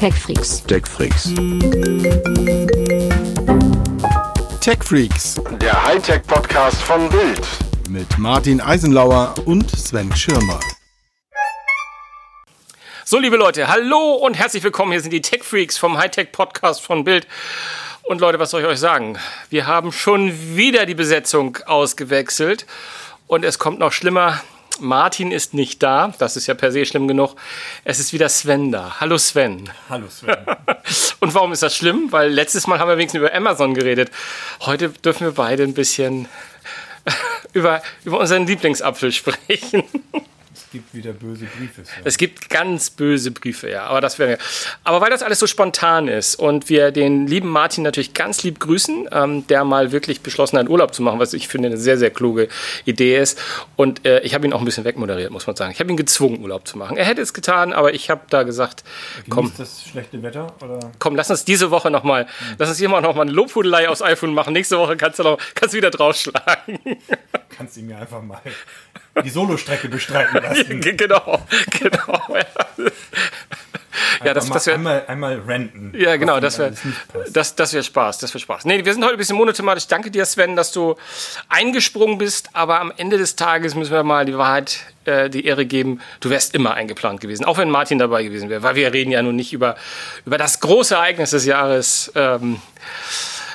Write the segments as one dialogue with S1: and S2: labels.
S1: TechFreaks.
S2: TechFreaks.
S3: TechFreaks
S4: Der Hightech-Podcast von Bild.
S3: mit Martin Eisenlauer und Sven Schirmer.
S5: So, liebe Leute, hallo und herzlich willkommen. Hier sind die Tech Freaks vom Hightech Podcast von Bild. Und Leute, was soll ich euch sagen? Wir haben schon wieder die Besetzung ausgewechselt und es kommt noch schlimmer. Martin ist nicht da. Das ist ja per se schlimm genug. Es ist wieder Sven da. Hallo Sven.
S6: Hallo Sven.
S5: Und warum ist das schlimm? Weil letztes Mal haben wir wenigstens über Amazon geredet. Heute dürfen wir beide ein bisschen über, über unseren Lieblingsapfel sprechen.
S6: Es gibt wieder böse Briefe. Sven.
S5: Es gibt ganz böse Briefe, ja. Aber das wäre. Aber weil das alles so spontan ist und wir den lieben Martin natürlich ganz lieb grüßen, ähm, der mal wirklich beschlossen hat, Urlaub zu machen, was ich finde eine sehr, sehr kluge Idee ist. Und äh, ich habe ihn auch ein bisschen wegmoderiert, muss man sagen. Ich habe ihn gezwungen, Urlaub zu machen. Er hätte es getan, aber ich habe da gesagt, komm,
S6: Genießt das schlechte Wetter? Oder?
S5: komm, lass uns diese Woche nochmal, lass uns hier mal noch mal eine Lobhudelei aufs iPhone machen. Nächste Woche kannst du noch, kannst du wieder draufschlagen.
S6: Kannst du mir einfach mal die Solostrecke bestreiten lassen?
S5: genau, genau. ja, das,
S6: Einfach
S5: das
S6: mal
S5: wäre
S6: einmal, einmal renten.
S5: Ja, genau, das wäre das, das wär Spaß, das wäre Spaß. Nee, wir sind heute ein bisschen monothematisch. Danke dir, Sven, dass du eingesprungen bist, aber am Ende des Tages müssen wir mal die Wahrheit, äh, die Ehre geben. Du wärst immer eingeplant gewesen, auch wenn Martin dabei gewesen wäre, weil wir reden ja nun nicht über, über das große Ereignis des Jahres. Ähm,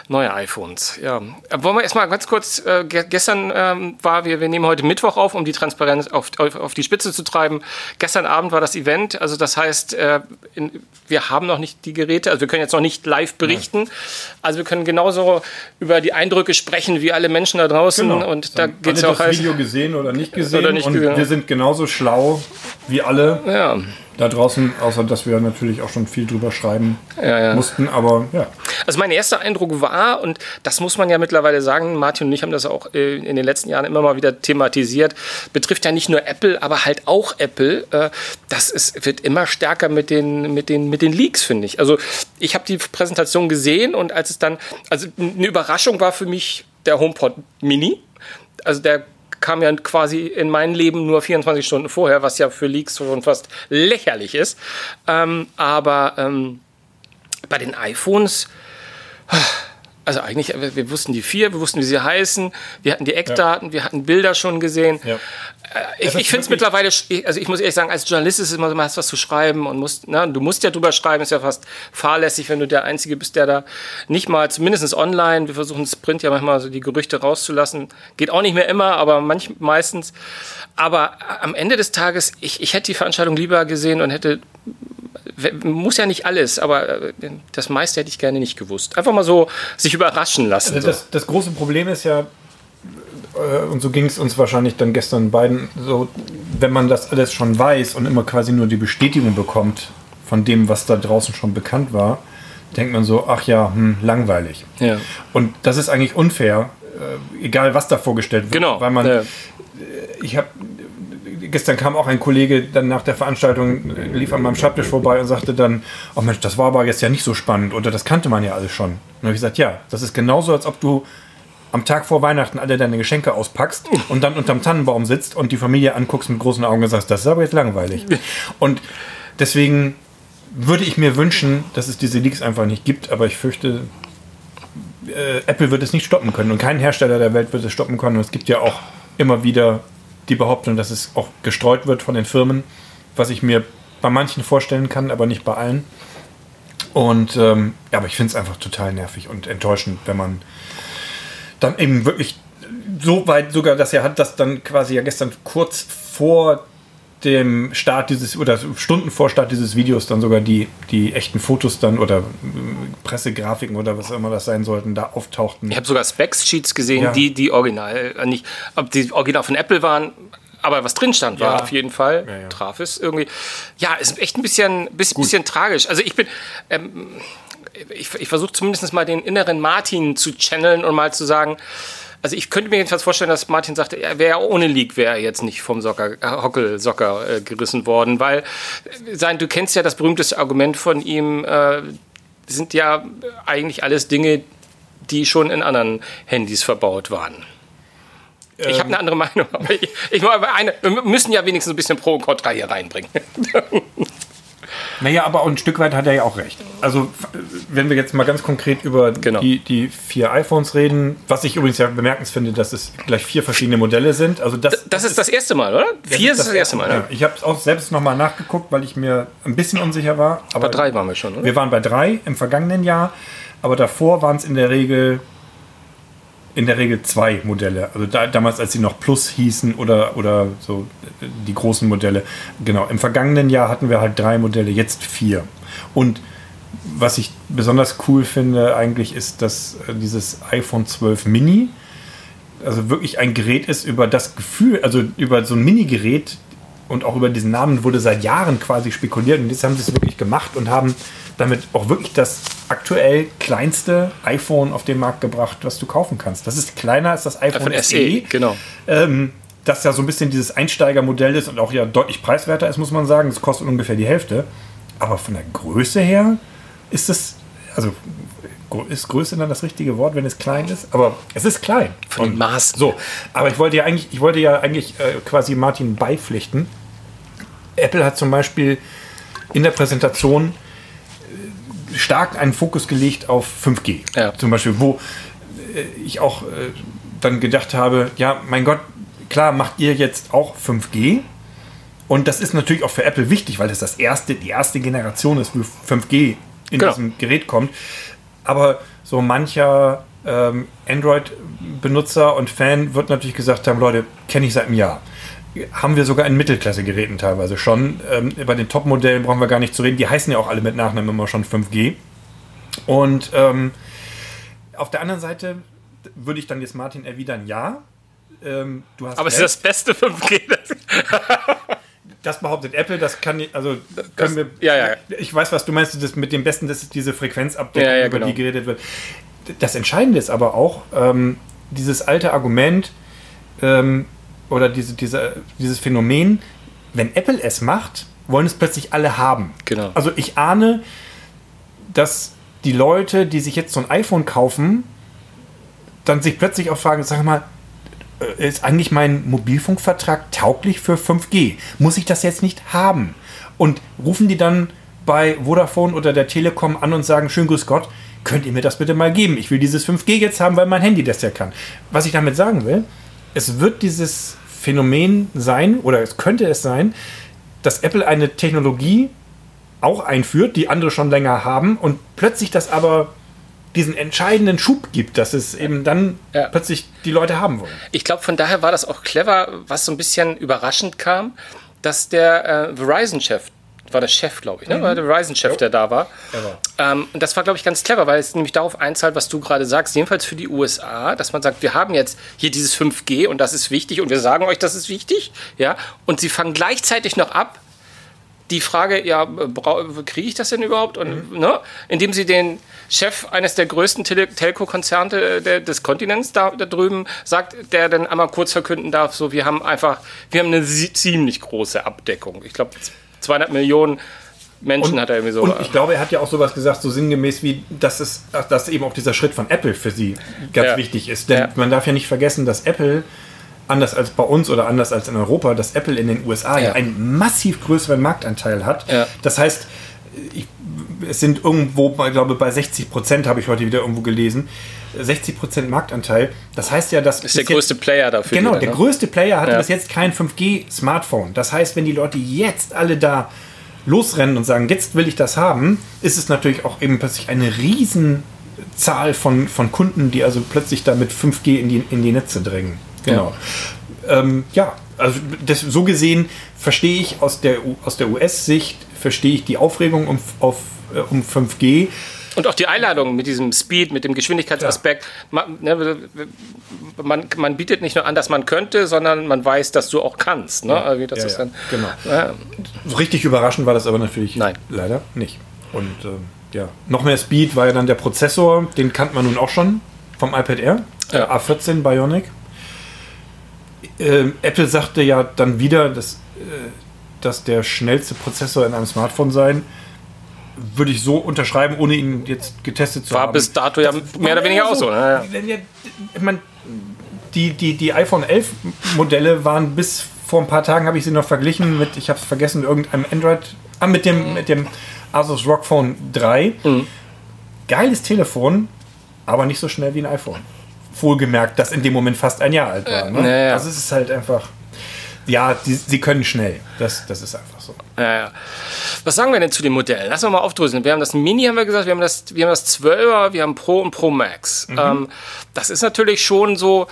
S5: Neue iPhones, ja. Äh, Wollen wir erstmal ganz kurz, äh, ge gestern ähm, war, wir, wir nehmen heute Mittwoch auf, um die Transparenz auf, auf, auf die Spitze zu treiben. Gestern Abend war das Event, also das heißt, äh, in, wir haben noch nicht die Geräte, also wir können jetzt noch nicht live berichten. Also wir können genauso über die Eindrücke sprechen wie alle Menschen da draußen
S6: Genau.
S5: und da geht es auch
S6: das. Video gesehen oder nicht gesehen
S5: Oder nicht
S6: und
S5: gesehen.
S6: wir sind genauso schlau wie alle
S5: Ja.
S6: Da draußen, außer dass wir natürlich auch schon viel drüber schreiben
S5: Ja, ja.
S6: mussten, aber ja.
S5: Also mein erster Eindruck war, und das muss man ja mittlerweile sagen, Martin und ich haben das auch äh, in den letzten Jahren immer mal wieder thematisiert, betrifft ja nicht nur Apple, aber halt auch Apple. Äh, Das ist, wird immer stärker mit den, mit den, mit den Leaks, finde ich. Also ich habe die Präsentation gesehen und als es dann, also eine Überraschung war für mich der HomePod Mini. Also der kam ja quasi in mein Leben nur 24 Stunden vorher, was ja für Leaks schon fast lächerlich ist. Ähm, aber ähm, bei den iPhones, also eigentlich, wir wir wussten die vier, wir wussten, wie sie heißen, wir hatten die Eckdaten, wir hatten Bilder schon gesehen.
S6: Ja.
S5: Äh, Ich, ich finde es mittlerweile, also ich muss ehrlich sagen, als Journalist ist es immer so, man hast was zu schreiben und musst, na, du musst ja drüber schreiben, ist ja fast fahrlässig, wenn du der Einzige bist, der da nicht mal, zumindest online, wir versuchen Sprint ja manchmal so die Gerüchte rauszulassen, geht auch nicht mehr immer, aber manch, meistens. Aber am Ende des Tages, ich, ich hätte die Veranstaltung lieber gesehen und hätte muss ja nicht alles, aber äh, das meiste hätte ich gerne nicht gewusst. Einfach mal so sich überraschen lassen. So.
S6: Das, das große Problem ist ja, äh, und so ging es uns wahrscheinlich dann gestern beiden, so, wenn man das alles schon weiß und immer quasi nur die Bestätigung bekommt von dem, was da draußen schon bekannt war, denkt man so, ach ja, hm, langweilig.
S5: Ja.
S6: Und das ist eigentlich unfair, äh, egal was da vorgestellt wird.
S5: Genau.
S6: Weil man,
S5: ja.
S6: ich habe gestern kam auch ein Kollege dann nach der Veranstaltung, äh, lief an meinem Schreibtisch vorbei und sagte dann, oh Mensch, das war aber jetzt ja nicht so spannend oder das kannte man ja alles schon. Und dann habe ich gesagt, ja, das ist genauso, als ob du am Tag vor Weihnachten alle deine Geschenke auspackst und dann unterm Tannenbaum sitzt und die Familie anguckst mit großen Augen und sagst, das ist aber jetzt langweilig. Und deswegen würde ich mir wünschen, dass es diese Leaks einfach nicht gibt, aber ich fürchte, äh, Apple wird es nicht stoppen können und kein Hersteller der Welt wird es stoppen können. Und es gibt ja auch immer wieder die Behauptung, dass es auch gestreut wird von den Firmen, was ich mir bei manchen vorstellen kann, aber nicht bei allen. Und ähm, ja, aber ich finde es einfach total nervig und enttäuschend, wenn man dann eben wirklich so weit sogar, dass er hat das dann quasi ja gestern kurz vor dem Start dieses oder Stunden vor Start dieses Videos dann sogar die, die echten Fotos dann oder äh, Pressegrafiken oder was immer das sein sollten, da auftauchten.
S5: Ich habe sogar Specs-Sheets gesehen,
S6: Ja.
S5: die, die original, äh, nicht, ob die original von Apple waren, aber was drin stand, war
S6: Ja.
S5: auf jeden Fall.
S6: Ja, ja.
S5: Traf es irgendwie. Ja, ist echt ein bisschen, bisschen, bisschen tragisch. Also ich bin, ähm, ich, ich versuche zumindest mal den inneren Martin zu channeln und mal zu sagen, also ich könnte mir jedenfalls vorstellen, dass Martin sagte, er wäre ohne League wäre er jetzt nicht vom Socker, äh, Hockelsocker äh, gerissen worden, weil äh, sein, du kennst ja das berühmteste Argument von ihm, äh, sind ja eigentlich alles Dinge, die schon in anderen Handys verbaut waren. Ich habe eine andere Meinung, aber ich, ich eine, wir müssen ja wenigstens ein bisschen Pro und Contra hier reinbringen.
S6: Naja, aber auch ein Stück weit hat er ja auch recht. Also, wenn wir jetzt mal ganz konkret über
S5: Genau.
S6: die, die vier iPhones reden, was ich übrigens ja bemerkenswert finde, dass es gleich vier verschiedene Modelle sind. Also das,
S5: Das ist das erste Mal, oder? Vier ist das erste Mal,
S6: Ja, ich habe es auch selbst nochmal nachgeguckt, weil ich mir ein bisschen unsicher war. Aber
S5: Bei drei waren wir schon, oder?
S6: Wir waren bei drei im vergangenen Jahr, aber davor waren es in der Regel in der Regel zwei Modelle. Also da, damals, als sie noch Plus hießen oder, oder so die großen Modelle. Genau, im vergangenen Jahr hatten wir halt drei Modelle, jetzt vier. Und was ich besonders cool finde eigentlich ist, dass äh, dieses iPhone 12 Mini also wirklich ein Gerät ist über das Gefühl, also über so ein Mini-Gerät und auch über diesen Namen wurde seit Jahren quasi spekuliert und jetzt haben sie es wirklich gemacht und haben damit auch wirklich das aktuell kleinste iPhone auf den Markt gebracht, was du kaufen kannst. Das ist kleiner als das iPhone
S5: Von
S6: SE,
S5: SE, genau.
S6: ähm, das ja so ein bisschen dieses Einsteigermodell ist und auch ja deutlich preiswerter ist, muss man sagen. Es kostet ungefähr die Hälfte. Aber von der Größe her ist es, also ist Größe dann das richtige Wort, wenn es klein ist? Aber es ist klein.
S5: Von den Maßen.
S6: So, aber ich wollte ja eigentlich, ich wollte ja eigentlich äh, quasi Martin beipflichten. Apple hat zum Beispiel in der Präsentation äh, stark einen Fokus gelegt auf 5G.
S5: Ja.
S6: Zum Beispiel, wo äh, ich auch äh, dann gedacht habe, ja, mein Gott, klar macht ihr jetzt auch 5G. Und das ist natürlich auch für Apple wichtig, weil das das erste, die erste Generation ist, wo 5G in
S5: Genau.
S6: diesem Gerät kommt. Aber so mancher ähm, Android-Benutzer und Fan wird natürlich gesagt haben, Leute, kenne ich seit einem Jahr. Haben wir sogar in Mittelklasse-Geräten teilweise schon. Ähm, bei den Top-Modellen brauchen wir gar nicht zu reden. Die heißen ja auch alle mit Nachnamen immer schon 5G. Und ähm, auf der anderen Seite würde ich dann jetzt Martin erwidern, ja. Ähm, du hast
S5: Aber es
S6: recht.
S5: ist das beste 5G. Das
S6: behauptet Apple, das kann ich, also können wir,
S5: ja, ja.
S6: ich weiß, was du meinst, das mit dem Besten, das ist diese Frequenzabdeckung,
S5: Ja, ja,
S6: über
S5: genau.
S6: die geredet wird. Das Entscheidende ist aber auch, ähm, dieses alte Argument ähm, oder diese, diese, dieses Phänomen, wenn Apple es macht, wollen es plötzlich alle haben.
S5: Genau.
S6: Also ich ahne, dass die Leute, die sich jetzt so ein iPhone kaufen, dann sich plötzlich auch fragen, sag mal, ist eigentlich mein Mobilfunkvertrag tauglich für 5G? Muss ich das jetzt nicht haben? Und rufen die dann bei Vodafone oder der Telekom an und sagen, schön grüß Gott, könnt ihr mir das bitte mal geben? Ich will dieses 5G jetzt haben, weil mein Handy das ja kann. Was ich damit sagen will, es wird dieses Phänomen sein, oder es könnte es sein, dass Apple eine Technologie auch einführt, die andere schon länger haben und plötzlich das aber diesen entscheidenden Schub gibt, dass es eben dann
S5: Ja.
S6: plötzlich die Leute haben wollen.
S5: Ich glaube, von daher war das auch clever, was so ein bisschen überraschend kam, dass der äh, Verizon-Chef, war der Chef, glaube ich, ne? war der Verizon-Chef, der da war.
S6: War.
S5: Ähm, und das war, glaube ich, ganz clever, weil es nämlich darauf einzahlt, was du gerade sagst, jedenfalls für die USA, dass man sagt, wir haben jetzt hier dieses 5G und das ist wichtig und wir sagen euch, das ist wichtig, ja, und sie fangen gleichzeitig noch ab, die Frage, ja, kriege ich das denn überhaupt? Und, ne, indem sie den Chef eines der größten Tele Telco-Konzerne äh, des Kontinents da, da drüben sagt, der dann einmal kurz verkünden darf, so, wir haben einfach, wir haben eine ziemlich große Abdeckung. Ich glaube, 200 Millionen Menschen hat er irgendwie so.
S6: Und ich glaube, er hat ja auch sowas gesagt, so sinngemäß wie, dass, es, dass eben auch dieser Schritt von Apple für sie ganz
S5: Ja.
S6: wichtig ist. Denn
S5: Ja.
S6: man darf ja nicht vergessen, dass Apple, anders als bei uns oder anders als in Europa, dass Apple in den USA ja,
S5: Ja.
S6: einen massiv größeren Marktanteil hat.
S5: Ja.
S6: Das heißt, ich, es sind irgendwo, ich glaube, bei 60 Prozent habe ich heute wieder irgendwo gelesen, 60 Prozent Marktanteil. Das heißt ja, dass
S5: ist der
S6: bis jetzt-
S5: größte Player dafür.
S6: Genau,
S5: wieder,
S6: der
S5: ne?
S6: größte Player hatte
S5: Ja.
S6: bis jetzt kein 5G-Smartphone. Das heißt, wenn die Leute jetzt alle da losrennen und sagen, jetzt will ich das haben, ist es natürlich auch eben plötzlich eine Riesenzahl von, von Kunden, die also plötzlich da mit 5G in die, in die Netze drängen. Genau. Ähm, ja, also das, so gesehen verstehe ich aus der, aus der US-Sicht, verstehe ich die Aufregung um, auf, äh, um 5G.
S5: Und auch die Einladung mit diesem Speed, mit dem Geschwindigkeitsaspekt. Man, ne, man, man bietet nicht nur an, dass man könnte, sondern man weiß, dass du auch kannst. Ne? Also, das
S6: Ja,
S5: ist
S6: ja,
S5: dann,
S6: genau.
S5: Ja.
S6: So richtig überraschend war das aber natürlich
S5: Nein.
S6: leider nicht. Und ähm, ja, noch mehr Speed war ja dann der Prozessor, den kannte man nun auch schon vom iPad Air, der
S5: Ja.
S6: A14 Bionic. Ähm, Apple sagte ja dann wieder, dass, äh, dass der schnellste Prozessor in einem Smartphone sein. Würde ich so unterschreiben, ohne ihn jetzt getestet zu
S5: War
S6: haben.
S5: bis dato ja mehr oder weniger auch so. Ne?
S6: Ihr- Ich meine, die, die, die iPhone 11 Modelle waren bis vor ein paar Tagen habe ich sie noch verglichen mit, ich habe es vergessen, irgendeinem Android, ah, mit dem, mit dem Asus ROG Phone 3.
S5: Mhm.
S6: Geiles Telefon, aber nicht so schnell wie ein iPhone. Wohlgemerkt, das in dem Moment fast ein Jahr alt war. Ne?
S5: naja.
S6: Also es ist halt einfach, ja, die, sie können schnell. Das, das ist einfach so.
S5: Ja, ja. Was sagen wir denn zu den Modellen? Lass uns mal aufdröseln. Wir haben das Mini, haben wir gesagt, wir haben das, wir haben das 12er, wir haben Pro und Pro Max. Ähm, das ist natürlich schon so.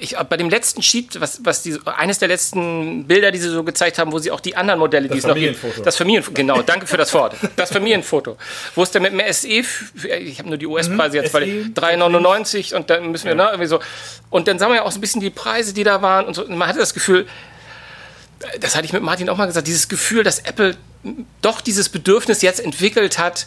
S5: Ich, bei dem letzten Sheet, was, was die, eines der letzten Bilder, die sie so gezeigt haben, wo sie auch die anderen Modelle, die es noch gibt, das Familienfoto, genau, danke für das Wort, das Familienfoto, wo es dann mit dem SE, ich habe nur die US-Preise jetzt, weil
S6: SE,
S5: 3,99 und dann müssen wir, ne, irgendwie so, und dann sagen wir ja auch so ein bisschen die Preise, die da waren und so, und man hatte das Gefühl, das hatte ich mit Martin auch mal gesagt, dieses Gefühl, dass Apple doch dieses Bedürfnis jetzt entwickelt hat,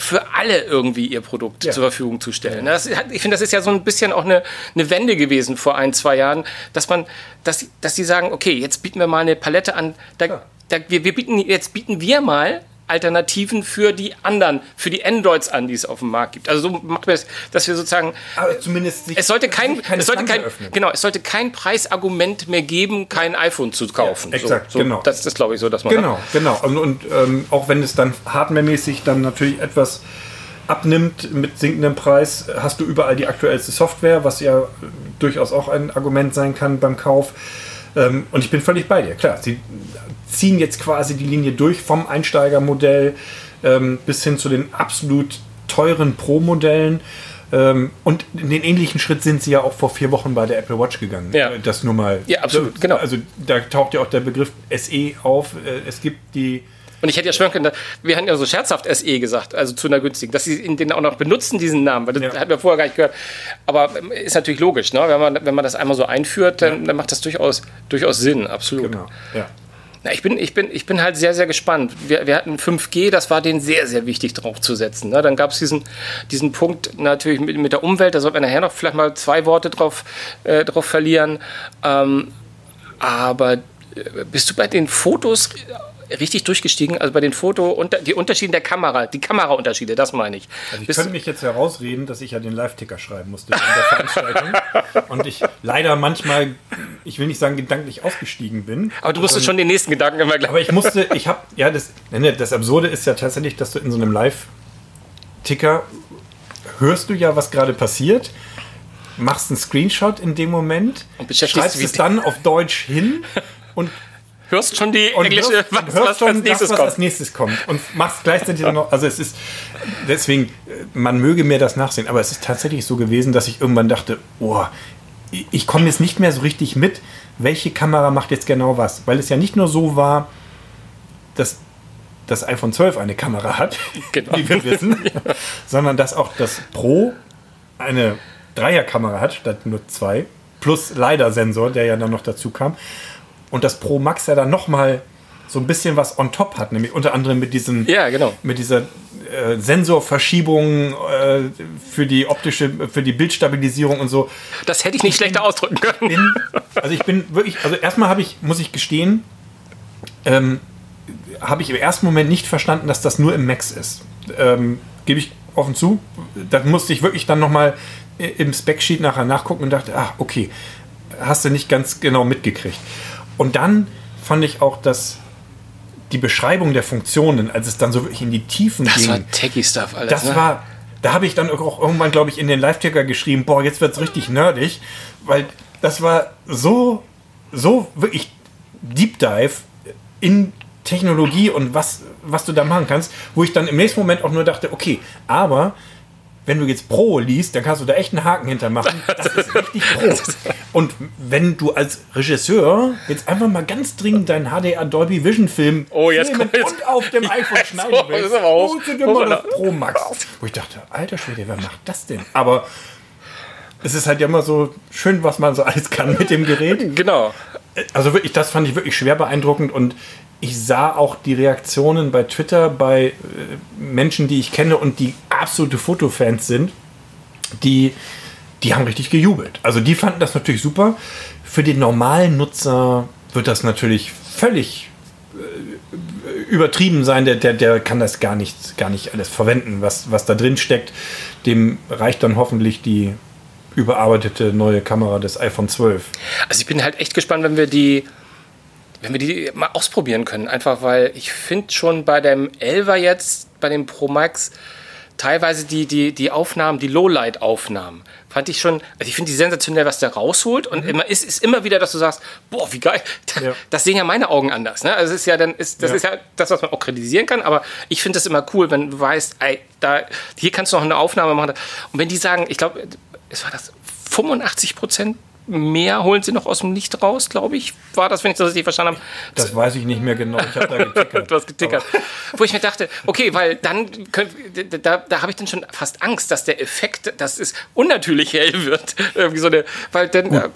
S5: für alle irgendwie ihr Produkt
S6: Ja.
S5: zur Verfügung zu stellen. Das, ich finde, das ist ja so ein bisschen auch eine, eine Wende gewesen vor ein, zwei Jahren, dass man, dass, dass sie sagen, okay, jetzt bieten wir mal eine Palette an, da, da, wir, wir bieten, jetzt bieten wir mal Alternativen für die anderen, für die Androids an, die es auf dem Markt gibt. Also so macht man es, dass wir sozusagen
S6: Aber zumindest sich,
S5: es sollte kein, es sollte kein,
S6: öffnen.
S5: genau, es sollte kein Preisargument mehr geben, kein iPhone zu kaufen.
S6: Ja, exakt,
S5: so, so,
S6: genau.
S5: Das ist, glaube ich, so, dass man.
S6: Genau, genau. Und, und ähm, auch wenn es dann hardwaremäßig dann natürlich etwas abnimmt mit sinkendem Preis, hast du überall die aktuellste Software, was ja äh, durchaus auch ein Argument sein kann beim Kauf. Ähm, und ich bin völlig bei dir, klar. Sie ziehen jetzt quasi die Linie durch vom Einsteigermodell ähm, bis hin zu den absolut teuren Pro-Modellen. Ähm, und den ähnlichen Schritt sind sie ja auch vor vier Wochen bei der Apple Watch gegangen.
S5: Ja.
S6: Äh, Das nur mal.
S5: Ja, absolut, genau.
S6: Also da taucht ja auch der Begriff SE auf. Äh, Es gibt die.
S5: Und ich hätte ja schwören können, wir hatten ja so scherzhaft SE gesagt, also zu einer günstigen, dass sie den auch noch benutzen, diesen Namen, weil das
S6: Ja.
S5: hatten wir vorher gar nicht gehört. Aber ähm, ist natürlich logisch, ne? wenn, man, wenn man das einmal so einführt, dann, dann macht das durchaus, durchaus Sinn, absolut.
S6: Genau. Ja.
S5: Na, ich, bin, ich, bin, ich bin halt sehr, sehr gespannt. Wir, wir hatten 5G, das war denen sehr, sehr wichtig drauf zu setzen. Ne? Dann gab es diesen, diesen Punkt natürlich mit, mit der Umwelt, da sollten wir nachher noch vielleicht mal zwei Worte drauf, äh, drauf verlieren. Ähm, aber äh, bist du bei den Fotos richtig durchgestiegen? Also bei den Foto und die Unterschiede der Kamera, die Kameraunterschiede, das meine ich.
S6: Also ich
S5: Bist-
S6: könnte mich jetzt herausreden, dass ich ja den Live-Ticker schreiben musste in der Veranstaltung. Und ich leider manchmal, ich will nicht sagen, gedanklich ausgestiegen bin.
S5: aber du musstest schon den nächsten Gedanken immer gleich.
S6: Aber ich musste, ich habe, ja, das, ne, das Absurde ist ja tatsächlich, dass du in so einem Live-Ticker hörst du ja, was gerade passiert, machst einen Screenshot in dem Moment, schreibst es dann auf Deutsch hin und
S5: hörst schon die
S6: und
S5: englische,
S6: hörst,
S5: was,
S6: hörst
S5: was
S6: schon
S5: als nächstes
S6: das, was
S5: kommt.
S6: als nächstes kommt und machst gleichzeitig dann noch, also es ist deswegen, äh, man möge mir das nachsehen, aber es ist tatsächlich so gewesen, dass ich irgendwann dachte, oh, ich- komme jetzt nicht mehr so richtig mit, welche Kamera macht jetzt genau was, weil es ja nicht nur so war, dass das iPhone 12 eine Kamera hat,
S5: Genau.
S6: wie wir wissen, sondern dass auch das Pro eine Dreierkamera hat, statt nur zwei, plus LiDAR-Sensor, der ja dann noch dazu kam. Und das Pro Max ja dann nochmal so ein bisschen was on top hat, nämlich unter anderem mit diesen
S5: Ja, genau.
S6: mit dieser äh, Sensorverschiebung äh, für die optische, für die Bildstabilisierung und so.
S5: Das hätte ich nicht schlechter ausdrücken können.
S6: Bin, also ich bin wirklich, also erstmal habe ich, muss ich gestehen, ähm, habe ich im ersten Moment nicht verstanden, dass das nur im Max ist. Ähm, Gebe ich offen zu. Da musste ich wirklich dann nochmal im Specsheet nachher nachgucken und dachte, ach, okay, hast du nicht ganz genau mitgekriegt. Und dann fand ich auch, dass die Beschreibung der Funktionen, als es dann so wirklich in die Tiefen
S5: Das
S6: ging,
S5: war Techie-Stuff alles.
S6: das
S5: ne?
S6: war, da habe ich dann auch irgendwann, glaube ich, in den Live-Ticker geschrieben, boah, jetzt wird es richtig nerdig, weil das war so, so wirklich Deep Dive in Technologie und was, was du da machen kannst, wo ich dann im nächsten Moment auch nur dachte, okay, aber wenn du jetzt Pro liest, dann kannst du da echt einen Haken hintermachen. Das ist richtig Pro. Und wenn du als Regisseur jetzt einfach mal ganz dringend deinen HDR Dolby Vision Film
S5: Oh, jetzt
S6: filmen
S5: jetzt-
S6: und auf dem iPhone
S5: Jetzt
S6: schneiden willst, holst du dir mal das Pro Max. Wo ich dachte, alter Schwede, wer macht das denn? Aber es ist halt ja immer so schön, was man so alles kann mit dem Gerät.
S5: Genau.
S6: Also wirklich, das fand ich wirklich schwer beeindruckend und ich sah auch die Reaktionen bei Twitter bei äh, Menschen, die ich kenne und die absolute Fotofans sind, die, die haben richtig gejubelt. Also die fanden das natürlich super. Für den normalen Nutzer wird das natürlich völlig äh, übertrieben sein. Der, der, der kann das gar nicht, gar nicht alles verwenden, was, was da drin steckt. Dem reicht dann hoffentlich die überarbeitete neue Kamera des iPhone 12.
S5: Also ich bin halt echt gespannt, wenn wir die, wenn wir die mal ausprobieren können. Einfach weil ich finde schon bei dem 11er jetzt, bei dem Pro Max, teilweise die, die, die Aufnahmen, die Lowlight-Aufnahmen, fand ich schon, also ich finde die sensationell, was der rausholt. Und immer ist, ist immer wieder, dass du sagst, boah, wie geil.
S6: Ja.
S5: Das sehen ja meine Augen anders. Ne? Also es ist ja dann, ist, das
S6: Ja.
S5: ist ja das, was man auch kritisieren kann, aber ich finde das immer cool, wenn du weißt, ey, da, hier kannst du noch eine Aufnahme machen. Und wenn die sagen, ich glaube, es war das 85 Prozent mehr holen sie noch aus dem Licht raus, glaube ich, war das, wenn ich das richtig verstanden habe.
S6: Das weiß ich nicht mehr genau. Ich habe da getickert.
S5: Du hast getickert. Wo ich mir dachte, okay, weil dann könnt, da, da habe ich dann schon fast Angst, dass der Effekt, dass es unnatürlich hell wird. Irgendwie so eine, weil dann, äh,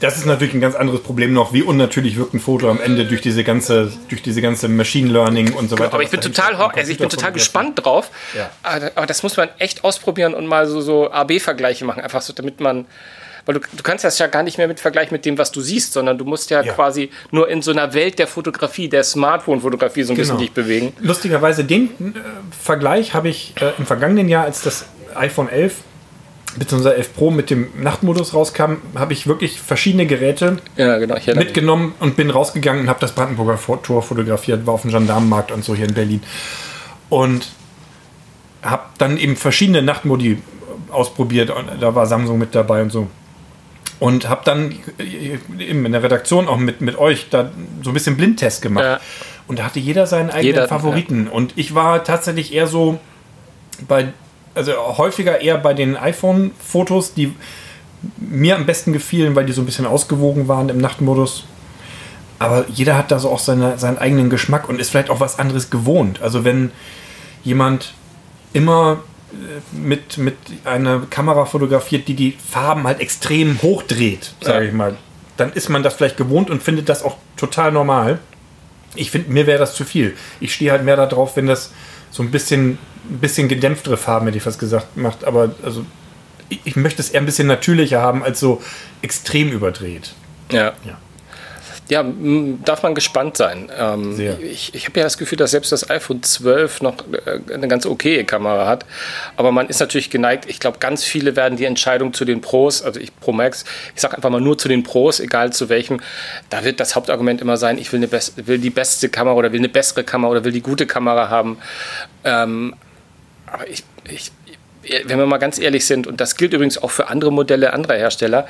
S6: Das ist natürlich ein ganz anderes Problem noch. Wie unnatürlich wirkt ein Foto am Ende durch diese ganze, durch diese ganze Machine Learning und so weiter.
S5: aber ich bin total, also ich bin total gespannt drauf.
S6: Ja.
S5: Aber, aber das muss man echt ausprobieren und mal so, so AB-Vergleiche machen, einfach so, damit man. Weil du, du kannst das ja gar nicht mehr mit vergleichen mit dem, was du siehst, sondern du musst ja,
S6: Ja.
S5: quasi nur in so einer Welt der Fotografie, der Smartphone-Fotografie so ein bisschen
S6: Genau.
S5: dich bewegen.
S6: Lustigerweise den äh, Vergleich habe ich äh, im vergangenen Jahr, als das iPhone 11 bzw. 11 Pro mit dem Nachtmodus rauskam, habe ich wirklich verschiedene Geräte
S5: Ja, genau.
S6: Mitgenommen und bin rausgegangen und habe das Brandenburger Tor fotografiert, war auf dem Gendarmenmarkt und so hier in Berlin. Und habe dann eben verschiedene Nachtmodi ausprobiert. Und da war Samsung mit dabei und so. Und habe dann eben in der Redaktion auch mit, mit euch da so ein bisschen Blindtest gemacht.
S5: Ja.
S6: Und da hatte jeder seinen eigenen
S5: Jeder,
S6: Favoriten. Und ich war tatsächlich eher so bei, also häufiger eher bei den iPhone-Fotos, die mir am besten gefielen, weil die so ein bisschen ausgewogen waren im Nachtmodus. Aber jeder hat da so auch seine, seinen eigenen Geschmack und ist vielleicht auch was anderes gewohnt. Also wenn jemand immer äh, mit, mit einer Kamera fotografiert, die die Farben halt extrem hochdreht, sage
S5: Ja.
S6: ich mal, dann ist man das vielleicht gewohnt und findet das auch total normal. Ich finde, mir wäre das zu viel. Ich stehe halt mehr darauf, wenn das so ein bisschen, ein bisschen gedämpftere Farben, hätte ich fast gesagt, macht. Aber also, ich, ich möchte es eher ein bisschen natürlicher haben, als so extrem überdreht.
S5: Ja.
S6: Ja.
S5: Ja, darf man gespannt sein. Ähm. Ich, ich habe ja das Gefühl, dass selbst das iPhone 12 noch äh, eine ganz okaye Kamera hat. Aber man ist natürlich geneigt, ich glaube, ganz viele werden die Entscheidung zu den Pros, also ich Pro Max, ich sage einfach mal nur zu den Pros, egal zu welchem, da wird das Hauptargument immer sein, ich will, eine best, will die beste Kamera oder will eine bessere Kamera oder will die gute Kamera haben. Ähm, aber ich, ich, wenn wir mal ganz ehrlich sind, und das gilt übrigens auch für andere Modelle anderer Hersteller,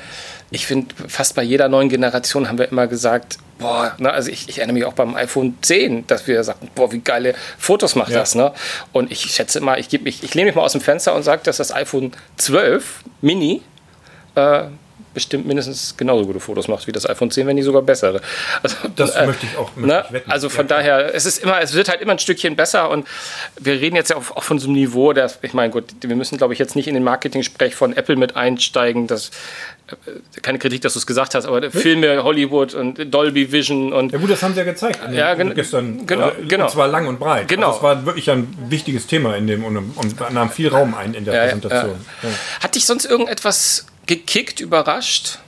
S5: ich finde, fast bei jeder neuen Generation haben wir immer gesagt, boah, ne, also ich, ich erinnere mich auch beim iPhone 10, dass wir sagten, boah, wie geile Fotos macht
S6: Ja.
S5: das, ne? Und ich schätze mal, ich, mich, ich lehne mich mal aus dem Fenster und sage, dass das iPhone 12 Mini äh, bestimmt mindestens genauso gute Fotos macht wie das iPhone 10, wenn nicht sogar bessere. Also,
S6: Das möchte ich auch möchte
S5: Ne?
S6: ich wetten.
S5: Also von
S6: Ja,
S5: daher, es ist immer, es wird halt immer ein Stückchen besser und wir reden jetzt ja auch, auch von so einem Niveau, das, ich meine, gut, wir müssen, glaube ich, jetzt nicht in den Marketing-Sprech von Apple mit einsteigen, das äh, keine Kritik, dass du es gesagt hast, aber Filme, Hollywood und Dolby Vision und
S6: Ja gut, das haben sie ja gezeigt. dem-
S5: Ja, gen-
S6: gestern.
S5: genau,
S6: also,
S5: genau.
S6: Und zwar lang und breit.
S5: Genau.
S6: Also es war wirklich ein wichtiges Thema in dem und, und nahm viel Raum ein in der
S5: ja,
S6: Präsentation. Ja.
S5: hat dich sonst irgendetwas gekickt, überrascht?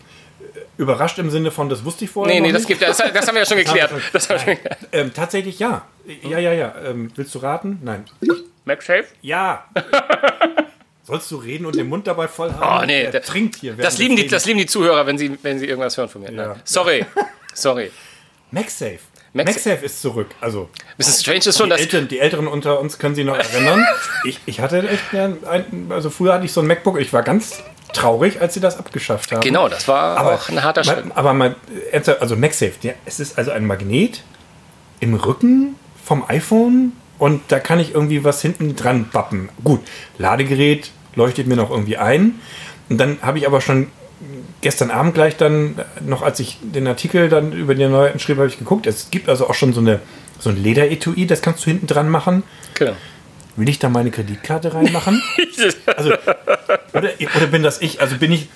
S6: Überrascht im Sinne von, das wusste ich vorher
S5: Nee,
S6: noch
S5: nee, das,
S6: nicht.
S5: gibt, das, das haben wir ja schon geklärt. Das haben wir schon.
S6: Ähm, tatsächlich ja. Ja, ja, ja. Ähm, willst du raten? Nein.
S5: MagSafe?
S6: Ja. Sollst du reden und den Mund dabei voll haben?
S5: Oh, nee,
S6: Er
S5: das-
S6: trinkt hier.
S5: Das lieben, die, das lieben die Zuhörer, wenn sie, wenn sie irgendwas hören von mir.
S6: Ja.
S5: Nein. Sorry. Sorry.
S6: MagSafe.
S5: Magsafe.
S6: MagSafe ist zurück. Also
S5: Bisschen strange ist schon,
S6: die,
S5: dass
S6: Älteren, die Älteren unter uns können sich noch erinnern. ich, ich hatte echt ein, ein, also früher hatte ich so ein MacBook. Ich war ganz traurig, als sie das abgeschafft haben.
S5: Genau, das war
S6: aber
S5: auch ein harter Schritt.
S6: aber mal, also MagSafe, der, es ist also ein Magnet im Rücken vom iPhone und da kann ich irgendwie was hinten dran bappen. Gut, Ladegerät leuchtet mir noch irgendwie ein. Und dann habe ich aber schon gestern Abend gleich dann, noch als ich den Artikel dann über die Neuheiten schrieb, habe ich geguckt. Es gibt also auch schon so eine so ein Lederetui, das kannst du hinten dran machen.
S5: Genau.
S6: Will ich da meine Kreditkarte reinmachen? Also, oder, oder bin das ich? Also bin ich,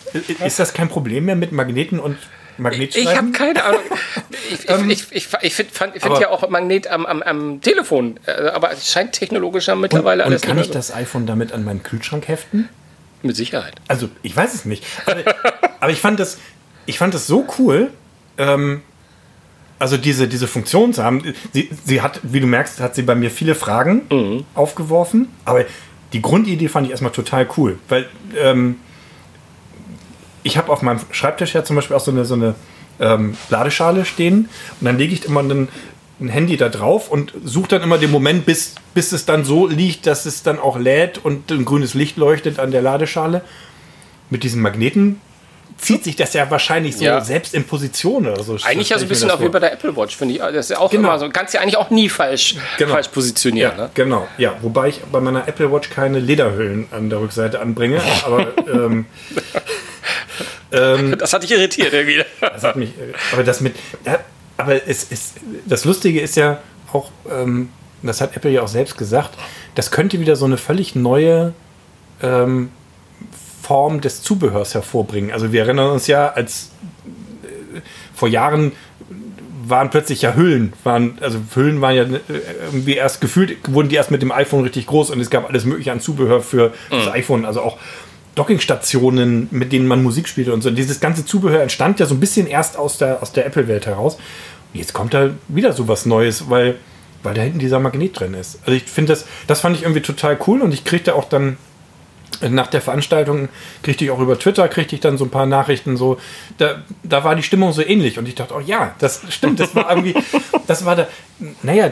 S6: ist das kein Problem mehr mit Magneten und
S5: Ich
S6: Magnetschreiben?
S5: habe keine Ahnung. Ich, ich, ich, ich, ich finde find ja auch Magnet am, am, am Telefon, äh, aber es scheint technologischer mittlerweile
S6: und
S5: alles
S6: kann
S5: nicht
S6: ich
S5: mehr
S6: das iPhone damit an meinen Kühlschrank heften?
S5: so- Mit Sicherheit.
S6: Also, ich weiß es nicht. Aber, aber ich fand das, ich fand das so cool, ähm, also diese, diese Funktion zu haben. Sie, sie hat, wie du merkst, hat sie bei mir viele Fragen
S5: Mhm.
S6: aufgeworfen. Aber die Grundidee fand ich erstmal total cool. Weil ähm, ich habe auf meinem Schreibtisch ja zum Beispiel auch so eine, so eine ähm, Ladeschale stehen und dann lege ich immer ein, ein Handy da drauf und suche dann immer den Moment, bis, bis es dann so liegt, dass es dann auch lädt und ein grünes Licht leuchtet an der Ladeschale. Mit diesen Magneten zieht sich das ja wahrscheinlich so
S5: Ja.
S6: selbst in Position oder so.
S5: Eigentlich ja so ein bisschen auch wie bei der Apple Watch, finde ich. Das ist ja auch
S6: Genau.
S5: immer so. Kannst ja eigentlich auch nie falsch,
S6: Genau.
S5: falsch positionieren.
S6: Ja,
S5: Ne?
S6: genau. Ja, wobei ich bei meiner Apple Watch keine Lederhüllen an der Rückseite anbringe. Aber ähm,
S5: Das hat dich irritiert irgendwie.
S6: das hat mich. Aber das mit. Aber es ist. Das Lustige ist ja auch, ähm, das hat Apple ja auch selbst gesagt, das könnte wieder so eine völlig neue ähm, Form des Zubehörs hervorbringen. Also wir erinnern uns ja, als äh, vor Jahren waren plötzlich ja Hüllen, waren, also Hüllen waren ja äh, irgendwie erst gefühlt, wurden die erst mit dem iPhone richtig groß und es gab alles mögliche an Zubehör für das iPhone, also auch Dockingstationen, mit denen man Musik spielte und so. Dieses ganze Zubehör entstand ja so ein bisschen erst aus der, aus der Apple-Welt heraus. Und jetzt kommt da wieder so was Neues, weil, weil da hinten dieser Magnet drin ist. Also ich finde das, das fand ich irgendwie total cool und ich kriegte auch dann nach der Veranstaltung kriegte ich auch über Twitter, kriegte ich dann so ein paar Nachrichten so, da, da war die Stimmung so ähnlich und ich dachte, oh ja, das stimmt, das war irgendwie, das war da, naja,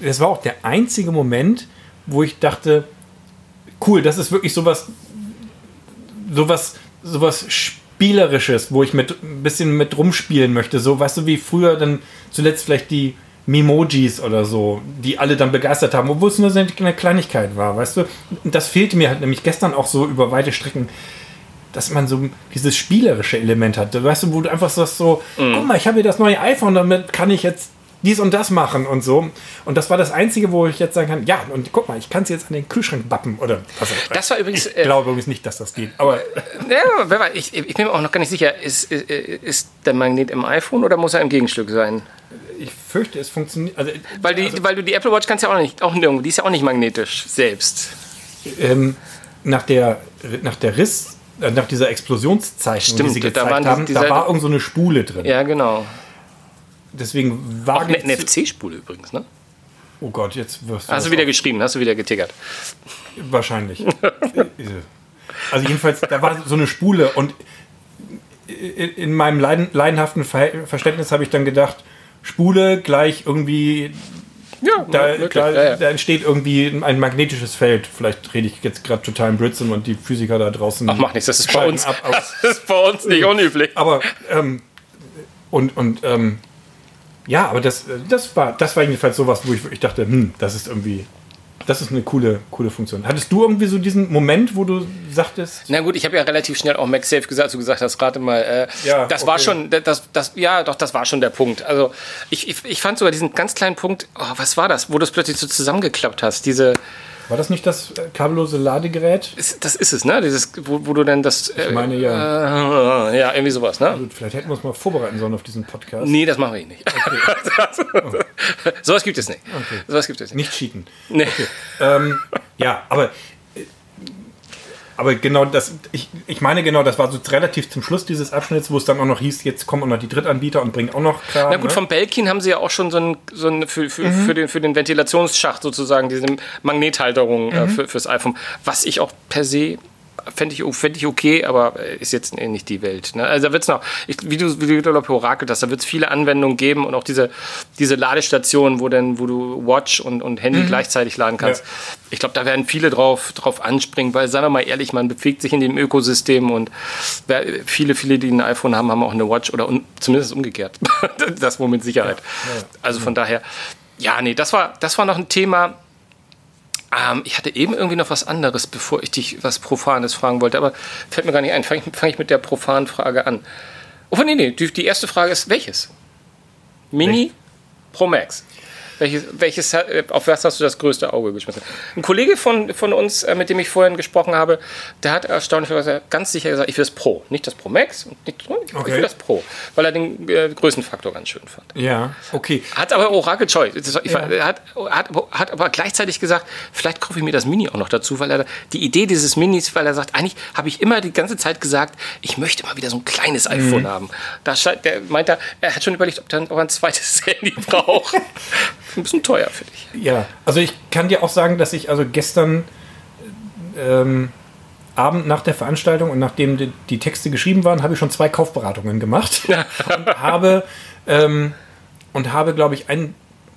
S6: das war auch der einzige Moment, wo ich dachte, cool, das ist wirklich sowas, sowas, sowas Spielerisches, wo ich mit ein bisschen mit rumspielen möchte. So, weißt du, wie früher dann zuletzt vielleicht die Memojis oder so, die alle dann begeistert haben, obwohl es nur so eine Kleinigkeit war, weißt du? Und Das fehlte mir halt nämlich gestern auch so über weite Strecken, dass man so dieses spielerische Element hat. Weißt du, wo du einfach sagst so, guck mal, ich habe hier das neue iPhone, damit kann ich jetzt dies und das machen und so. Und das war das Einzige, wo ich jetzt sagen kann, ja, und guck mal, ich kann es jetzt an den Kühlschrank bappen oder was.
S5: Das war übrigens.
S6: Ich
S5: Äh,
S6: glaube übrigens nicht, dass das geht. Aber
S5: ja, wer weiß, ich, ich bin mir auch noch gar nicht sicher, ist, ist, ist der Magnet im iPhone oder muss er im Gegenstück sein?
S6: ich fürchte, es funktioniert. Also,
S5: Weil, die, weil du die Apple Watch kannst ja auch nicht, auch nirgendwo, die ist ja auch nicht magnetisch selbst.
S6: ähm, nach der nach der Riss, äh, nach dieser Explosionszeichnung,
S5: Stimmt,
S6: die sie
S5: da
S6: gezeigt
S5: waren die-
S6: haben, da war irgend so eine Spule drin.
S5: Ja, genau.
S6: Deswegen
S5: Auch
S6: war
S5: eine NFC-Spule übrigens, ne?
S6: Oh Gott, jetzt wirst du
S5: Hast du wieder
S6: auch-
S5: geschrieben, hast du wieder getickert.
S6: wahrscheinlich. also jedenfalls, da war so eine Spule und in, in meinem leiden, leidenhaften Ver Verständnis habe ich dann gedacht, Spule gleich irgendwie
S5: Ja,
S6: da, da,
S5: ja, ja.
S6: da entsteht irgendwie ein magnetisches Feld. Vielleicht rede ich jetzt gerade total in Blödsinn und die Physiker da draußen.
S5: Ach, mach nichts, das ist bei uns,
S6: ab,
S5: das ist bei uns nicht unüblich.
S6: aber ähm, und und ähm, ja, aber das, das war das war jedenfalls sowas, wo ich wirklich dachte, hm, das ist irgendwie, das ist eine coole coole Funktion. Hattest du irgendwie so diesen Moment, wo du sagtest,
S5: Na gut, ich habe ja relativ schnell auch MagSafe gesagt, als du gesagt hast, rate mal. Äh,
S6: Ja,
S5: das war
S6: okay.
S5: schon, das, das, ja, doch, das war schon der Punkt. Also ich, ich, ich fand sogar diesen ganz kleinen Punkt, oh, was war das, wo du es plötzlich so zusammengeklappt hast, diese,
S6: war das nicht das äh, kabellose Ladegerät?
S5: das ist es, ne? Dieses, wo, wo du dann das, äh,
S6: Ich meine ja.
S5: äh, ja, irgendwie sowas, ne?
S6: Gut, vielleicht hätten wir uns mal vorbereiten sollen auf diesen Podcast.
S5: Nee, das machen wir nicht. sowas gibt es nicht. Sowas gibt es nicht.
S6: Nicht cheaten.
S5: Nee.
S6: Ähm, ja, aber, aber genau das, ich, ich meine genau, das war so relativ zum Schluss dieses Abschnitts, wo es dann auch noch hieß, jetzt kommen auch noch die Drittanbieter und bringen auch noch Kram.
S5: Na gut,
S6: ne?
S5: vom Belkin haben sie ja auch schon so ein, so ein für, für, für, den, für den Ventilationsschacht sozusagen, diese Magnethalterung äh, für, fürs iPhone, was ich auch per se fände ich, fänd ich okay, aber äh, ist jetzt äh, nicht die Welt. Ne? Also da wird es noch, ich, wie du, wie du glaub, ich, orakelt hast, da wird es viele Anwendungen geben und auch diese, diese Ladestationen, wo, dann, wo du Watch und, und Handy gleichzeitig laden kannst.
S6: Ja.
S5: Ich glaube, da werden viele drauf, drauf anspringen, weil, sagen wir mal ehrlich, man bewegt sich in dem Ökosystem und viele, viele, die ein iPhone haben, haben auch eine Watch oder un, zumindest umgekehrt. das wohl mit Sicherheit. Also von daher, ja, nee, das war, das war noch ein Thema. Ähm, ich hatte eben irgendwie noch was anderes, bevor ich dich was Profanes fragen wollte, aber fällt mir gar nicht ein. Fange ich, fang ich mit der profanen Frage an. Oh, nee, nee, die, die erste Frage ist, welches? Mini Pro Max. Welches, welches, äh, auf was hast du das größte Auge geschmissen? Ein Kollege von, von uns, äh, mit dem ich vorhin gesprochen habe, der hat erstaunlicherweise ganz sicher gesagt, ich will das Pro. Nicht das Pro Max, nicht, ich
S6: Okay.
S5: will das Pro, weil er den äh, Größenfaktor ganz schön fand.
S6: Ja, okay.
S5: Hat aber Orakel Choi, das- ich, hat, hat, hat aber gleichzeitig gesagt, vielleicht kaufe ich mir das Mini auch noch dazu, weil er die Idee dieses Minis, weil er sagt, eigentlich habe ich immer die ganze Zeit gesagt, ich möchte mal wieder so ein kleines iPhone haben. Da der meint er, er hat schon überlegt, ob, dann, ob er ein zweites Handy braucht. Ein bisschen teuer für dich.
S6: Ja, also ich kann dir auch sagen, dass ich also gestern ähm, Abend nach der Veranstaltung und nachdem die, die Texte geschrieben waren, habe ich schon zwei Kaufberatungen gemacht und habe, ähm, und habe glaube ich, ein